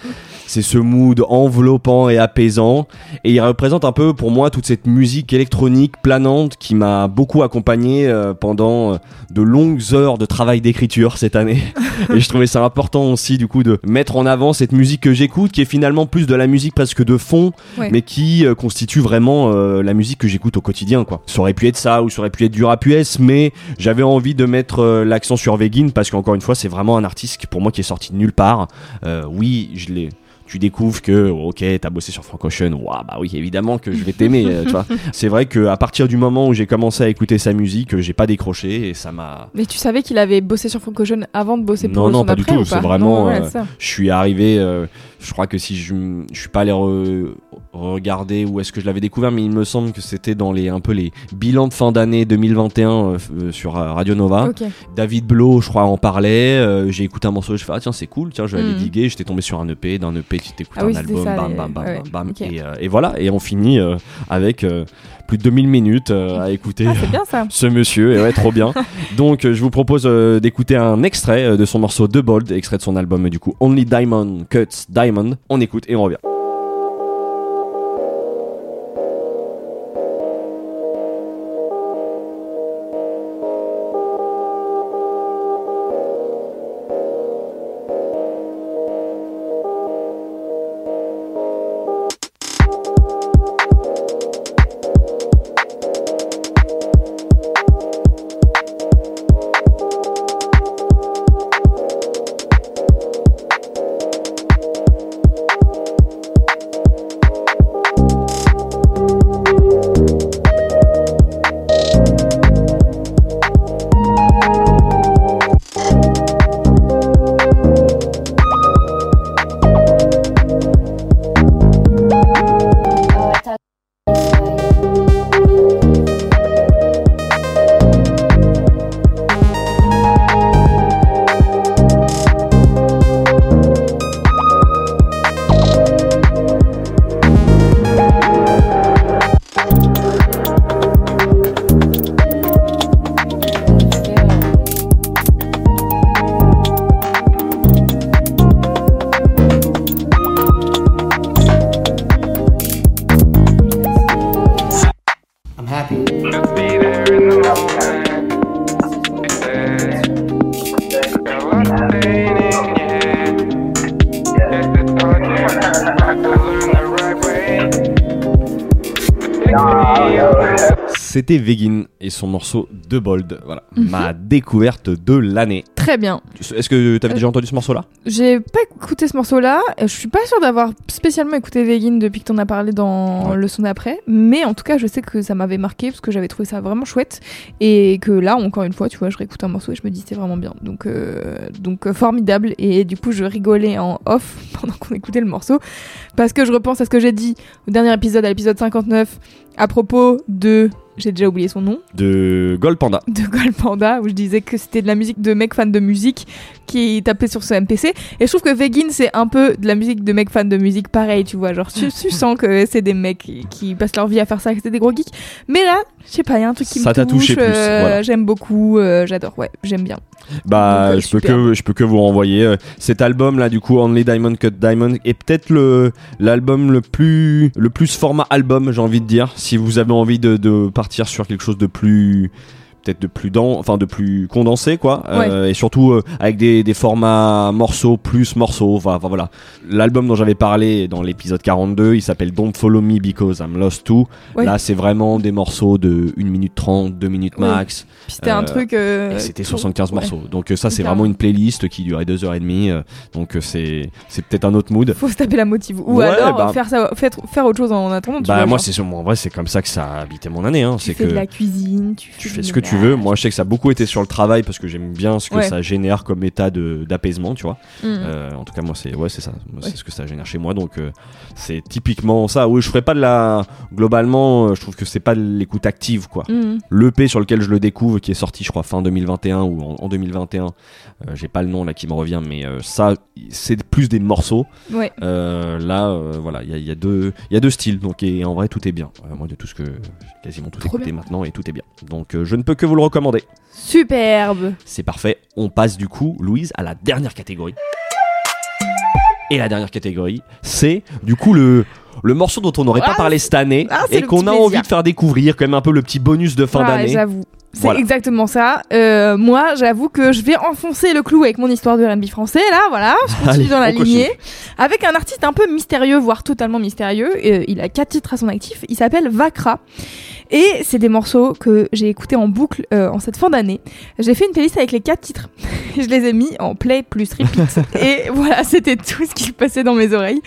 C'est ce mood enveloppant et apaisant. Et il représente un peu pour moi toute cette musique électronique planante qui m'a beaucoup accompagné euh, pendant euh, de longues heures de travail d'écriture cette année. et je trouvais ça important aussi du coup de mettre en avant cette musique que j'écoute qui est finalement plus de la musique presque de fond Ouais. mais qui euh, constitue vraiment euh, la musique que j'écoute au quotidien quoi. Ça aurait pu être ça ou ça aurait pu être du rap US mais j'avais envie de mettre euh, l'accent sur Vegin parce qu'encore une fois c'est vraiment un artiste pour moi qui est sorti de nulle part. Euh, oui, je l'ai tu découvres que ok t'as bossé sur Frank Ocean Ouah, bah oui évidemment que je vais t'aimer euh, tu vois c'est vrai que à partir du moment où j'ai commencé à écouter sa musique euh, j'ai pas décroché et ça m'a Mais tu savais qu'il avait bossé sur Frank Ocean avant de bosser pour Non, non, pas du tout, ou c'est vraiment, ouais, euh, je suis arrivé, euh, je crois que si je, je suis pas allé re- regarder où est-ce que je l'avais découvert, mais il me semble que c'était dans les un peu les bilans de fin d'année 2021 euh, f- euh, sur Radio Nova. David Blo, je crois, en parlait. j'ai écouté un morceau, je fais ah tiens c'est cool, tiens je vais aller Mhm. diguer. J'étais tombé sur un EP, d'un EP tu t'écoutes Ah un oui, album, ça, bam les- bam bam ouais, bam. Et, euh, et voilà, et on finit euh, avec euh, plus de 2000 minutes à écouter. Ah, c'est bien ça. ce monsieur, et ouais, trop bien. Donc, je vous propose d'écouter un extrait de son morceau The Bold, extrait de son album, du coup, Only Diamond Cuts Diamond. On écoute et on revient. C'était Vegin et son morceau De Bold. Voilà, Mhm. ma découverte de l'année. Très bien. Est-ce que tu avais Euh, déjà entendu ce morceau-là? J'ai pas écouté ce morceau-là. euh, Je suis pas sûre d'avoir spécialement écouté Vegin depuis que t'en as parlé dans Ouais. le son d'après. Mais en tout cas, je sais que ça m'avait marqué parce que j'avais trouvé ça vraiment chouette. Et que là, encore une fois, tu vois, je réécoute un morceau et je me dis c'est vraiment bien. Donc, euh, donc formidable. Et du coup, je rigolais en off pendant qu'on écoutait le morceau. Parce que je repense à ce que j'ai dit au dernier épisode, à l'épisode 59, à propos de. J'ai déjà oublié son nom. De Gold Panda. de Gold Panda où je disais que c'était de la musique de mecs fans de musique qui tapaient sur ce MPC et je trouve que Vegin c'est un peu de la musique de mecs fans de musique pareil tu vois. Genre tu, tu sens que c'est des mecs qui, qui passent leur vie à faire ça que c'est des gros geeks. Mais là je sais pas il y a un truc qui Ça me t'a touche touché plus, euh, voilà. j'aime beaucoup euh, j'adore ouais j'aime bien Bah, Donc, euh, je, peux que, je peux que vous renvoyer euh, cet album là, du coup, Only Diamond Cut Diamond, est peut-être le l'album le plus le plus format album, j'ai envie de dire. Si vous avez envie de, de partir sur quelque chose de plus peut-être de plus dent, enfin de plus condensé quoi, Euh, et surtout euh, avec des, des formats morceaux plus morceaux. Enfin, enfin, voilà, l'album dont j'avais parlé dans l'épisode 42, il s'appelle Don't Follow Me Because I'm Lost Too. Ouais. Là, c'est vraiment des morceaux de 1 minute 30, 2 minutes max. c'était un Euh, truc Et c'était pour- 75 ouais. morceaux. Donc ça c'est vraiment une playlist qui durait 2h30. euh, donc euh, c'est c'est peut-être un autre mood. faut se taper la motive ou alors bah- faire ça faire, faire autre chose en attendant Bah vois, moi c'est en vrai c'est comme ça que ça a habité mon année. Hein. tu C'est fais que de la cuisine tu, tu fais ce que tu veux. Moi je sais que ça a beaucoup été sur le travail parce que j'aime bien ce que Ouais. ça génère comme état d'apaisement, tu vois. Mm. Euh, en tout cas moi c'est ouais c'est ça. Ouais. C'est ce que ça génère chez moi. Donc euh, c'est typiquement ça. Oui je ferais pas de la globalement. euh, je trouve que c'est pas de l'écoute active quoi. Mm. L'EP sur lequel je le découvre, qui est sorti, je crois, fin 2021 ou en, en 2021, euh, j'ai pas le nom là qui me revient, mais ça, c'est plus des morceaux. ouais là, voilà, il y a, y a deux, y a deux styles, donc et en vrai, tout est bien. Moi, de tout ce que j'ai quasiment tout Trop écouté bien. maintenant, et tout est bien. Donc, je ne peux que vous le recommander. superbe C'est parfait. On passe du coup, Louise, à la dernière catégorie. Et la dernière catégorie, c'est du coup le le morceau dont on n'aurait pas Ah, parlé cette année ah, et qu'on a plaisir. envie de faire découvrir, quand même un peu le petit bonus de fin Ah, d'année. J'avoue. C'est Voilà. exactement ça. Euh, moi, j'avoue que je vais enfoncer le clou avec mon histoire de R&B français. Là, voilà, je continue Allez, dans la continue. lignée. Avec un artiste un peu mystérieux, voire totalement mystérieux. Euh, il a quatre titres à son actif. Il s'appelle Vakra. Et c'est des morceaux que j'ai écoutés en boucle euh, en cette fin d'année. J'ai fait une playlist avec les quatre titres. je les ai mis en play plus repeat. et voilà, c'était tout ce qui passait dans mes oreilles.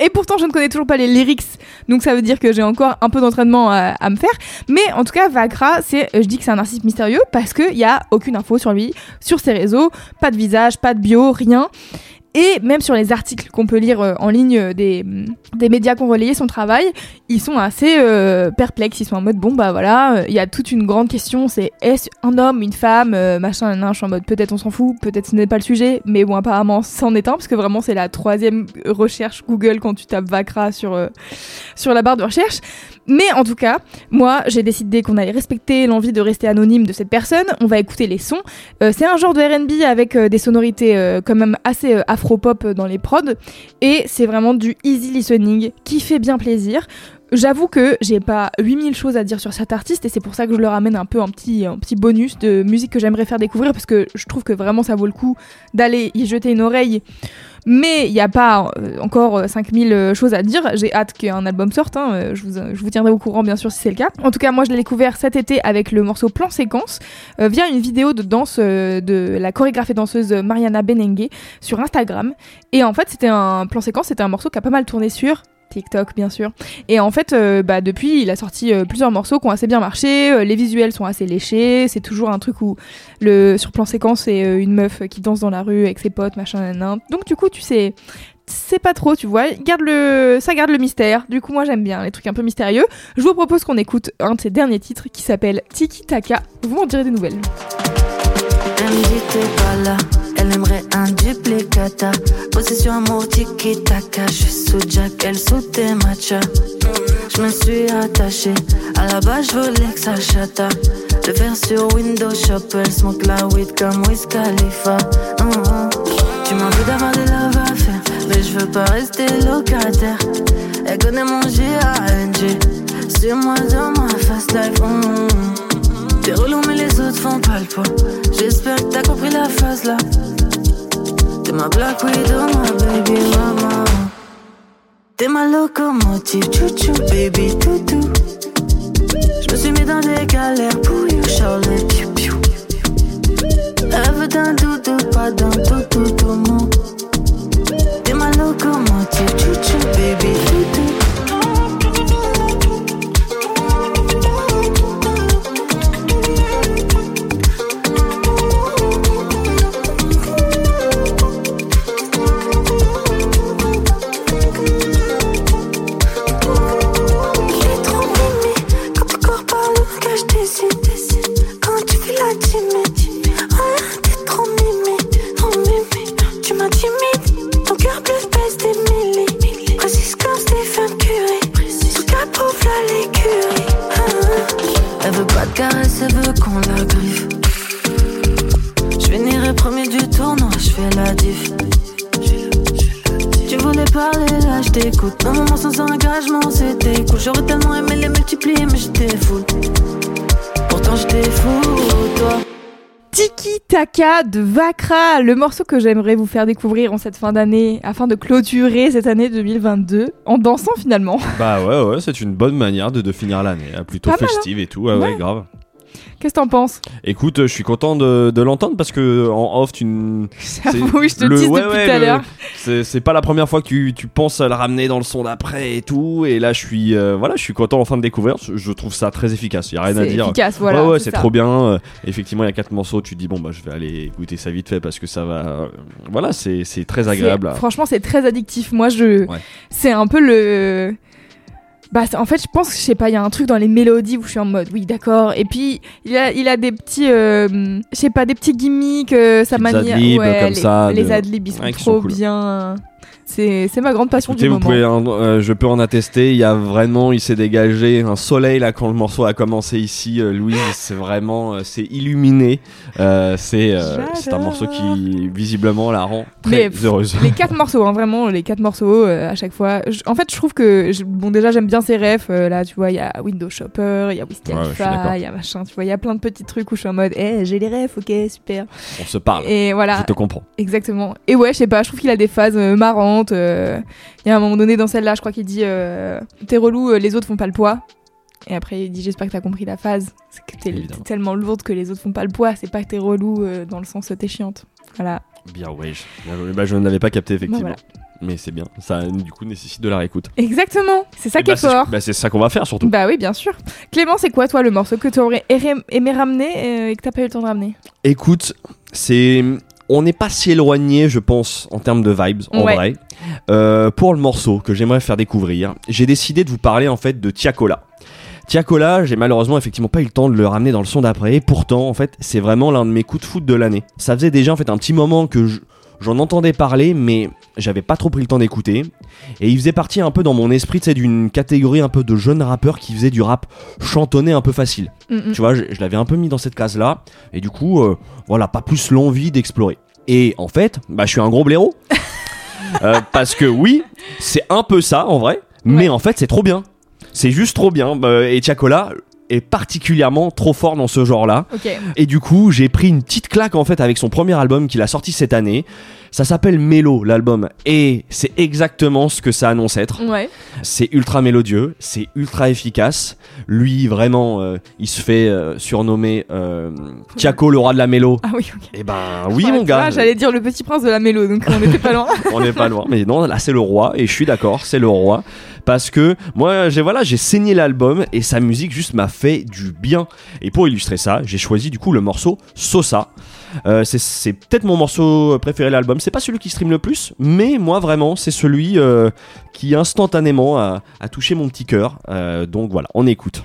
Et pourtant, je ne connais toujours pas les lyrics. Donc ça veut dire que j'ai encore un peu d'entraînement à, à me faire. Mais en tout cas, Vakra, c'est, euh, je dis que c'est un artiste mystérieux parce qu'il n'y a aucune info sur lui, sur ses réseaux, pas de visage, pas de bio, rien. Et même sur les articles qu'on peut lire euh, en ligne euh, des, des médias qui ont relayé son travail, ils sont assez euh, perplexes. Ils sont en mode bon bah voilà, il y a toute une grande question, c'est est-ce un homme, une femme, machin, nan. Je suis en mode peut-être on s'en fout, peut-être ce n'est pas le sujet, mais bon apparemment c'en est un parce que vraiment c'est la troisième recherche Google quand tu tapes Vakra sur sur la barre de recherche. Mais en tout cas, moi j'ai décidé qu'on allait respecter l'envie de rester anonyme de cette personne. On va écouter les sons. Euh, c'est un genre de R&B avec euh, des sonorités euh, quand même assez afro-pop dans les prods et c'est vraiment du easy listening qui fait bien plaisir. J'avoue que j'ai pas 8000 choses à dire sur cet artiste et c'est pour ça que je le ramène un peu un petit bonus de musique que j'aimerais faire découvrir parce que je trouve que vraiment ça vaut le coup d'aller y jeter une oreille. Mais il n'y a pas euh, encore euh, 5000 euh, choses à dire. J'ai hâte qu'un album sorte. hein. Euh, Je, vous, tiendrai au courant bien sûr si c'est le cas. En tout cas, moi je l'ai découvert cet été avec le morceau Plan Séquence euh, via une vidéo de danse euh, de la chorégraphe et danseuse Mariana Benengue sur Instagram. Et en fait, c'était un plan séquence, c'était un morceau qui a pas mal tourné sur TikTok bien sûr. Et en fait, euh, bah, depuis, il a sorti euh, plusieurs morceaux qui ont assez bien marché. Euh, les visuels sont assez léchés. C'est toujours un truc où le sur plan séquence c'est une meuf qui danse dans la rue avec ses potes, machin, nan. Donc du coup, tu sais. C'est pas trop, tu vois. Garde le, ça garde le mystère. Du coup, moi j'aime bien les trucs un peu mystérieux. Je vous propose qu'on écoute un de ses derniers titres qui s'appelle Tiki Taka. Vous m'en direz des nouvelles. Elle aimerait un duplicata. Possession amour tiki taka, je sous Jack, elle sous tes matchas. Je me suis attachée, à la base je voulais que ça chata. Le faire sur Windows Shop, elle smoke la weed comme Wiz Khalifa. Hum, hum. Tu m'en veux d'avoir des love à mais je veux pas rester locataire. Elle connaît mon G-A-N-G, sur moi dans ma fast life. hum, hum. T'es relou mais les autres font pas le poids J'espère que t'as compris la phase là T'es ma black widow, ma baby mama T'es ma locomotive, chouchou, baby toutou Je me suis mis dans des galères pour you, Charlotte. Piu. Elle veut d'un doudou, pas d'un tout, tout, tout, mon. T'es ma locomotive, chouchou, baby, toutou. De Vakra, le morceau que j'aimerais vous faire découvrir en cette fin d'année afin de clôturer cette année 2022 en dansant finalement. Bah ouais, ouais, c'est une bonne manière de, de finir l'année, hein, plutôt Pas mal, hein. festive et tout. Ouais, ouais, Ouais. grave. Qu'est-ce que t'en penses? Écoute, je suis content de, de l'entendre parce que en off, tu. n- J'avoue, je te le- dis ouais, depuis ouais, tout à le- l'heure. C'est c'est pas la première fois que tu, tu penses à le ramener dans le son d'après et tout. Et là, je suis, euh, voilà, je suis content enfin de découvrir. Je trouve ça très efficace. Y a rien à C'est dire. efficace, voilà. ouais, ouais, c'est ça. trop bien. Euh, effectivement, il y a quatre morceaux. Tu te dis bon bah je vais aller écouter ça vite fait parce que ça va. euh, voilà, c'est c'est très agréable. Franchement, c'est très addictif. Moi, je. Ouais. C'est un peu le. Bah, en fait, je pense je sais pas, il y a un truc dans les mélodies où je suis en mode, oui, d'accord. Et puis, il a, il a des petits, euh, je sais pas, des petits gimmicks, euh, sa manière. ouais, comme les, ça, Les de- adlibs, ils sont Ouais, trop sont cool. bien. C'est ma grande passion Écoutez, du vous moment. pouvez, euh, je peux en attester. Il y a vraiment, il s'est dégagé un soleil là quand le morceau a commencé ici. euh, Louise, c'est vraiment, euh, c'est illuminé. Euh, c'est, un morceau qui visiblement la rend très Mais, heureuse. Les quatre morceaux, hein, vraiment, les quatre morceaux à chaque fois. En fait, je trouve que, bon, déjà, j'aime bien ces refs. là, tu vois, il y a Window Shopper, il y a ouais. Khalifa, il y a machin, tu vois, il y a plein de petits trucs où je suis en mode, eh, j'ai les refs, ok, super. On se parle. Et voilà, Je te comprends. exactement. Et ouais, je sais pas, je trouve qu'il a des phases marrantes. Euh, Il y a un moment donné dans celle-là, je crois qu'il dit, euh, t'es relou, euh, les autres font pas le poids. Et après, il dit, j'espère que t'as compris la phase. C'est que t'es tellement lourde que les autres font pas le poids. C'est pas que t'es relou dans le sens t'es chiante. Voilà. Bien, ouais. Je. Bah, je ne l'avais pas capté effectivement. voilà. Mais c'est bien. Ça, du coup, nécessite de la réécoute. Exactement. C'est ça Et qui bah, est c'est- fort. bah, c'est ça qu'on va faire surtout. Bah oui, bien sûr. Clément, c'est quoi toi le morceau que tu aurais aimé ramener et que t'as pas eu le temps de ramener? Écoute, c'est. On n'est pas si éloigné, je pense, en termes de vibes, en Ouais. vrai. Euh, pour le morceau que j'aimerais faire découvrir, j'ai décidé de vous parler en fait de Tiakola. Tiakola, j'ai malheureusement effectivement pas eu le temps de le ramener dans le son d'après. Et pourtant, en fait, c'est vraiment l'un de mes coups de foot de l'année. Ça faisait déjà en fait un petit moment que je- j'en entendais parler, mais j'avais pas trop pris le temps d'écouter. Et il faisait partie un peu dans mon esprit, tu sais, d'une catégorie un peu de jeunes rappeurs qui faisaient du rap chantonné un peu facile. Mm. Tu vois, je, je l'avais un peu mis dans cette case-là. Et du coup, euh, voilà, pas plus l'envie d'explorer. Et en fait, bah, je suis un gros blaireau. Euh, parce que oui, c'est un peu ça en vrai. Mais Ouais. en fait, c'est trop bien. C'est juste trop bien. Bah, et Tiakola est particulièrement trop fort dans ce genre-là. Et du coup, j'ai pris une petite claque en fait avec son premier album qu'il a sorti cette année. Ça s'appelle Mélo, l'album. Et c'est exactement ce que ça annonce être. Ouais. C'est ultra mélodieux, c'est ultra efficace. Lui, vraiment, euh, il se fait euh, surnommer euh, Tiako, le roi de la mélo. Ah oui, ok. Eh ben oui, mon gars, J'allais dire le petit prince de la mélo, donc on était pas loin. on n'est pas loin. Mais non, là, c'est le roi, et je suis d'accord, c'est le roi. Parce que moi, j'ai voilà, j'ai saigné l'album, et sa musique juste m'a fait du bien. Et pour illustrer ça, j'ai choisi du coup le morceau Sosa. Euh, c'est- peut-être mon morceau préféré de l'album. C'est pas celui qui stream le plus, mais moi vraiment, c'est celui euh, qui instantanément a, touché mon petit cœur. Euh, donc voilà, on écoute.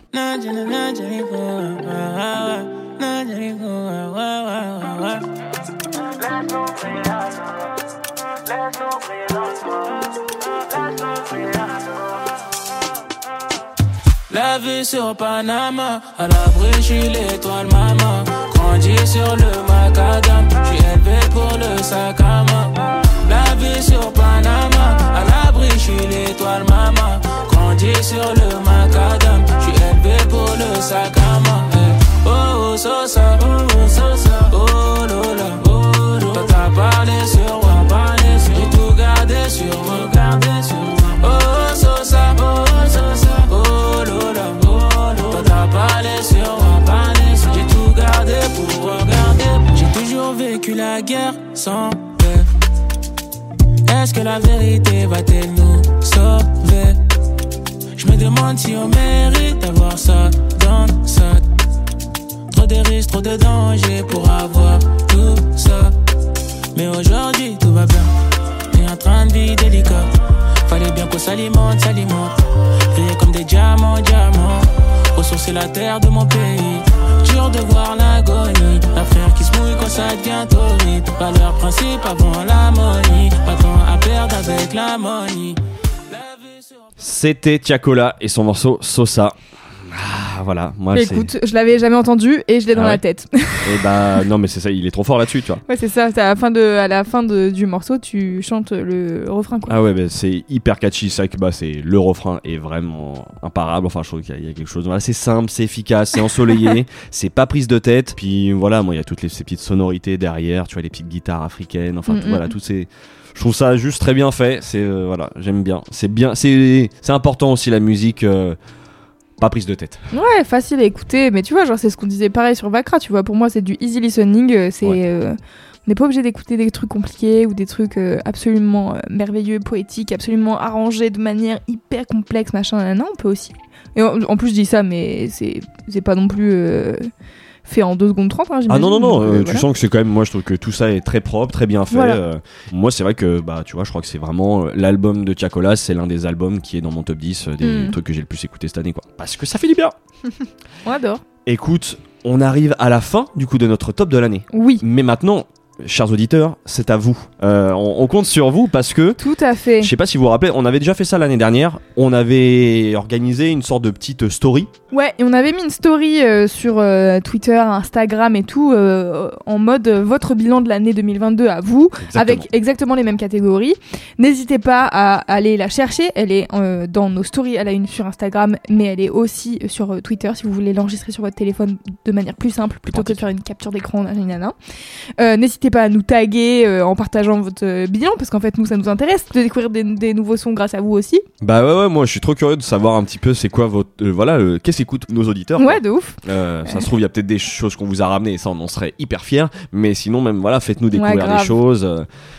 La sur Panama, à l'étoile maman. Grandi sur le macadam, je suis élevé pour le sac à main. La vue sur Panama, à l'abri, je suis l'étoile maman. Grandi sur le macadam, je suis élevé pour le sac à main. Eh. Oh, oh, Sosa, oh, oh, Sosa, oh, Lola, oh, Lola. Toi, t'as parlé sur moi, parlé sur J'ai tout gardé sur moi, gardé sur moi. Oh, oh, Sosa, oh, terre sans paix. Est-ce que la vérité va-t-elle nous sauver? Je me demande si on mérite d'avoir ça dans ça. Trop de risques, trop de dangers pour avoir tout ça. Mais aujourd'hui tout va bien. T'es en train de vivre délicat. Fallait bien qu'on s'alimente, s'alimente. Briller comme des diamants, diamants. Ressourcer la terre de mon pays. Dur de voir l'agonie. La qui se mouille quand ça devient torride. Valeur principe avant l'harmonie. Pas tant à perdre avec l'harmonie. C'était Tiakola et son morceau Sosa. Ah, voilà, moi. Écoute, je l'avais jamais entendu et je l'ai dans Ah ouais la tête. Et bah, non, mais c'est ça, il est trop fort là-dessus, tu vois. ouais, c'est ça. c'est À la fin, de, à la fin de- du morceau, tu chantes le refrain. Quoi. Ah ouais, bah, c'est hyper catchy. C'est que bah, c'est le refrain est vraiment imparable. Enfin, je trouve qu'il y, a- il y a quelque chose. Voilà, c'est simple, c'est efficace, c'est ensoleillé, c'est pas prise de tête. Puis voilà, moi, il y a toutes les, ces petites sonorités derrière. Tu vois, les petites guitares africaines. Enfin, tout, Mm, voilà, mm. toutes ces. Je trouve ça juste très bien fait. C'est euh, voilà, j'aime bien. C'est bien. C'est c'est important aussi la musique. euh, pas prise de tête. Ouais, facile à écouter, mais tu vois, genre c'est ce qu'on disait pareil sur Vakra, tu vois, pour moi c'est du easy listening, euh, c'est... Ouais. euh, on n'est pas obligé d'écouter des trucs compliqués ou des trucs euh, absolument euh, merveilleux, poétiques, absolument arrangés de manière hyper complexe, machin, nanana, on peut aussi. Et en, en plus je dis ça, mais c'est c'est pas non plus fait en 2 secondes 30, hein, Ah non non non, euh, euh, tu voilà. sens que c'est quand même moi je trouve que tout ça est très propre, très bien fait. Voilà. euh, moi c'est vrai que bah tu vois, je crois que c'est vraiment l'album de Tiakola, c'est l'un des albums qui est dans mon top 10 euh, des Mm. trucs que j'ai le plus écouté cette année quoi. Parce que ça fait du bien. On adore. Écoute, on arrive à la fin du coup de notre top de l'année. Oui, Mais maintenant, chers auditeurs, c'est à vous. Euh, on, on compte sur vous parce que tout à fait. je sais pas si vous vous rappelez, on avait déjà fait ça l'année dernière. On avait organisé une sorte de petite story. Ouais, et on avait mis une story euh, sur euh, Twitter, Instagram et tout, en mode votre bilan de l'année 2022 à vous. avec exactement les mêmes catégories. N'hésitez pas à aller la chercher. Elle est dans nos stories. Elle a une sur Instagram, mais elle est aussi sur Twitter si vous voulez l'enregistrer sur votre téléphone de manière plus simple plutôt que de faire une capture d'écran. nanana. N'hésitez pas à nous taguer euh, en partageant votre euh, bilan parce qu'en fait nous ça nous intéresse de découvrir des, des nouveaux sons grâce à vous aussi. Bah ouais ouais, moi je suis trop curieux de savoir un petit peu c'est quoi votre euh, voilà euh, qu'est-ce qu'écoutent nos auditeurs. quoi. Ouais, de ouf. Ça se trouve, il y a peut-être des choses qu'on vous a ramenées et ça, on en serait hyper fiers. Mais sinon, même, voilà, faites-nous découvrir des choses.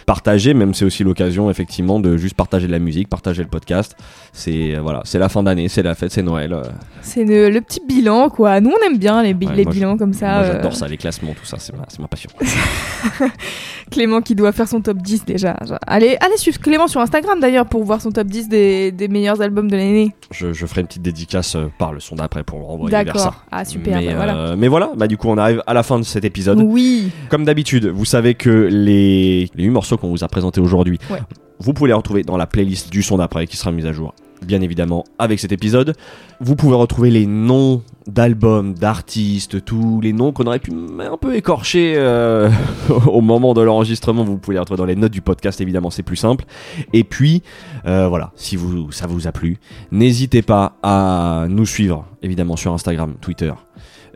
partagez, même c'est aussi l'occasion, effectivement, de juste partager de la musique, partager le podcast. C'est, voilà, c'est la fin d'année, c'est la fête, c'est Noël. C'est le, le petit bilan quoi. Nous on aime bien les, bi- Ouais, les moi, bilans comme ça. Moi, j'adore ça, les classements, tout ça, c'est ma, c'est ma passion. 呵 Clément qui doit faire son top 10 déjà. Allez, allez suivre Clément sur Instagram d'ailleurs pour voir son top 10 des, des meilleurs albums de l'année. Je, je ferai une petite dédicace euh, par le son d'après pour le renvoyer vers ça. D'accord. Ah super, mais, bah voilà. euh, mais voilà, bah du coup on arrive à la fin de cet épisode. Oui, Comme d'habitude, vous savez que les, les 8 morceaux qu'on vous a présentés aujourd'hui, Ouais. vous pouvez les retrouver dans la playlist du son d'après qui sera mise à jour, bien évidemment, avec cet épisode. Vous pouvez retrouver les noms d'albums, d'artistes, tous les noms qu'on aurait pu un peu écorcher euh, au moment de l'enregistrement. Vous pouvez les retrouver dans les notes du podcast, évidemment, c'est plus simple. Et puis, euh, voilà, si vous, ça vous a plu, n'hésitez pas à nous suivre, évidemment, sur Instagram, Twitter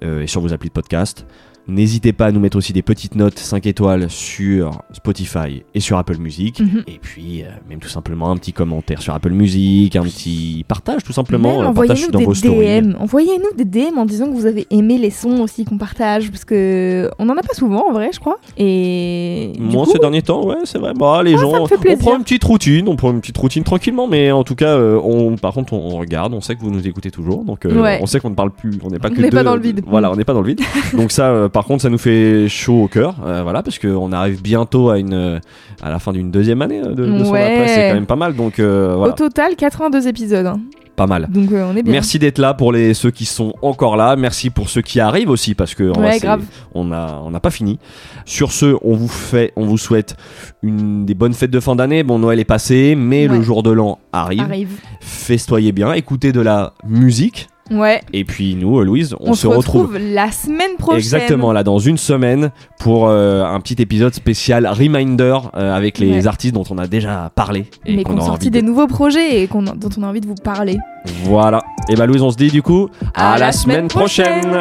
euh, et sur vos applis de podcast. N'hésitez pas à nous mettre aussi des petites notes 5 étoiles sur Spotify et sur Apple Music. Mhm. Et puis, euh, même tout simplement, un petit commentaire sur Apple Music, un petit partage tout simplement. Même partage dans vos des stories. DM. Envoyez-nous des DM en disant que vous avez aimé les sons aussi qu'on partage parce que on en a pas souvent en vrai, je crois. Et Moi, coup, ces derniers temps, ouais, c'est vrai. Bah, les Ah, ça gens, on prend une petite routine, on prend une petite routine tranquillement, mais en tout cas, euh, on, par contre, on, on regarde, on sait que vous nous écoutez toujours, donc euh, Ouais. on sait qu'on ne parle plus, on n'est pas On que n'est pas deux, dans le vide. Voilà, on n'est pas dans le vide. donc ça, par contre, ça nous fait chaud au cœur, euh, voilà, parce qu'on arrive bientôt à une, euh, à la fin d'une deuxième année euh, de, de son Ouais. après, c'est quand même pas mal, donc euh, au total 82 épisodes. hein. pas mal. Donc euh, on est bien. Merci d'être là pour les ceux qui sont encore là. Merci pour ceux qui arrivent aussi parce que Ouais, grave. on a on n'a pas fini. Sur ce, on vous fait, on vous souhaite une des bonnes fêtes de fin d'année. Bon, Noël est passé, mais Ouais. le jour de l'an arrive. Arrive. Festoyez bien, écoutez de la musique. Ouais. Et puis nous, euh, Louise, on, On, se retrouve. la semaine prochaine. Exactement, là dans une semaine pour euh, un petit épisode spécial reminder euh, avec les Ouais. artistes dont on a déjà parlé et Mais qu'on qu'on a sorti des de... nouveaux projets et dont on a envie de vous parler. Voilà. Et bah Louise, on se dit du coup À la semaine prochaine.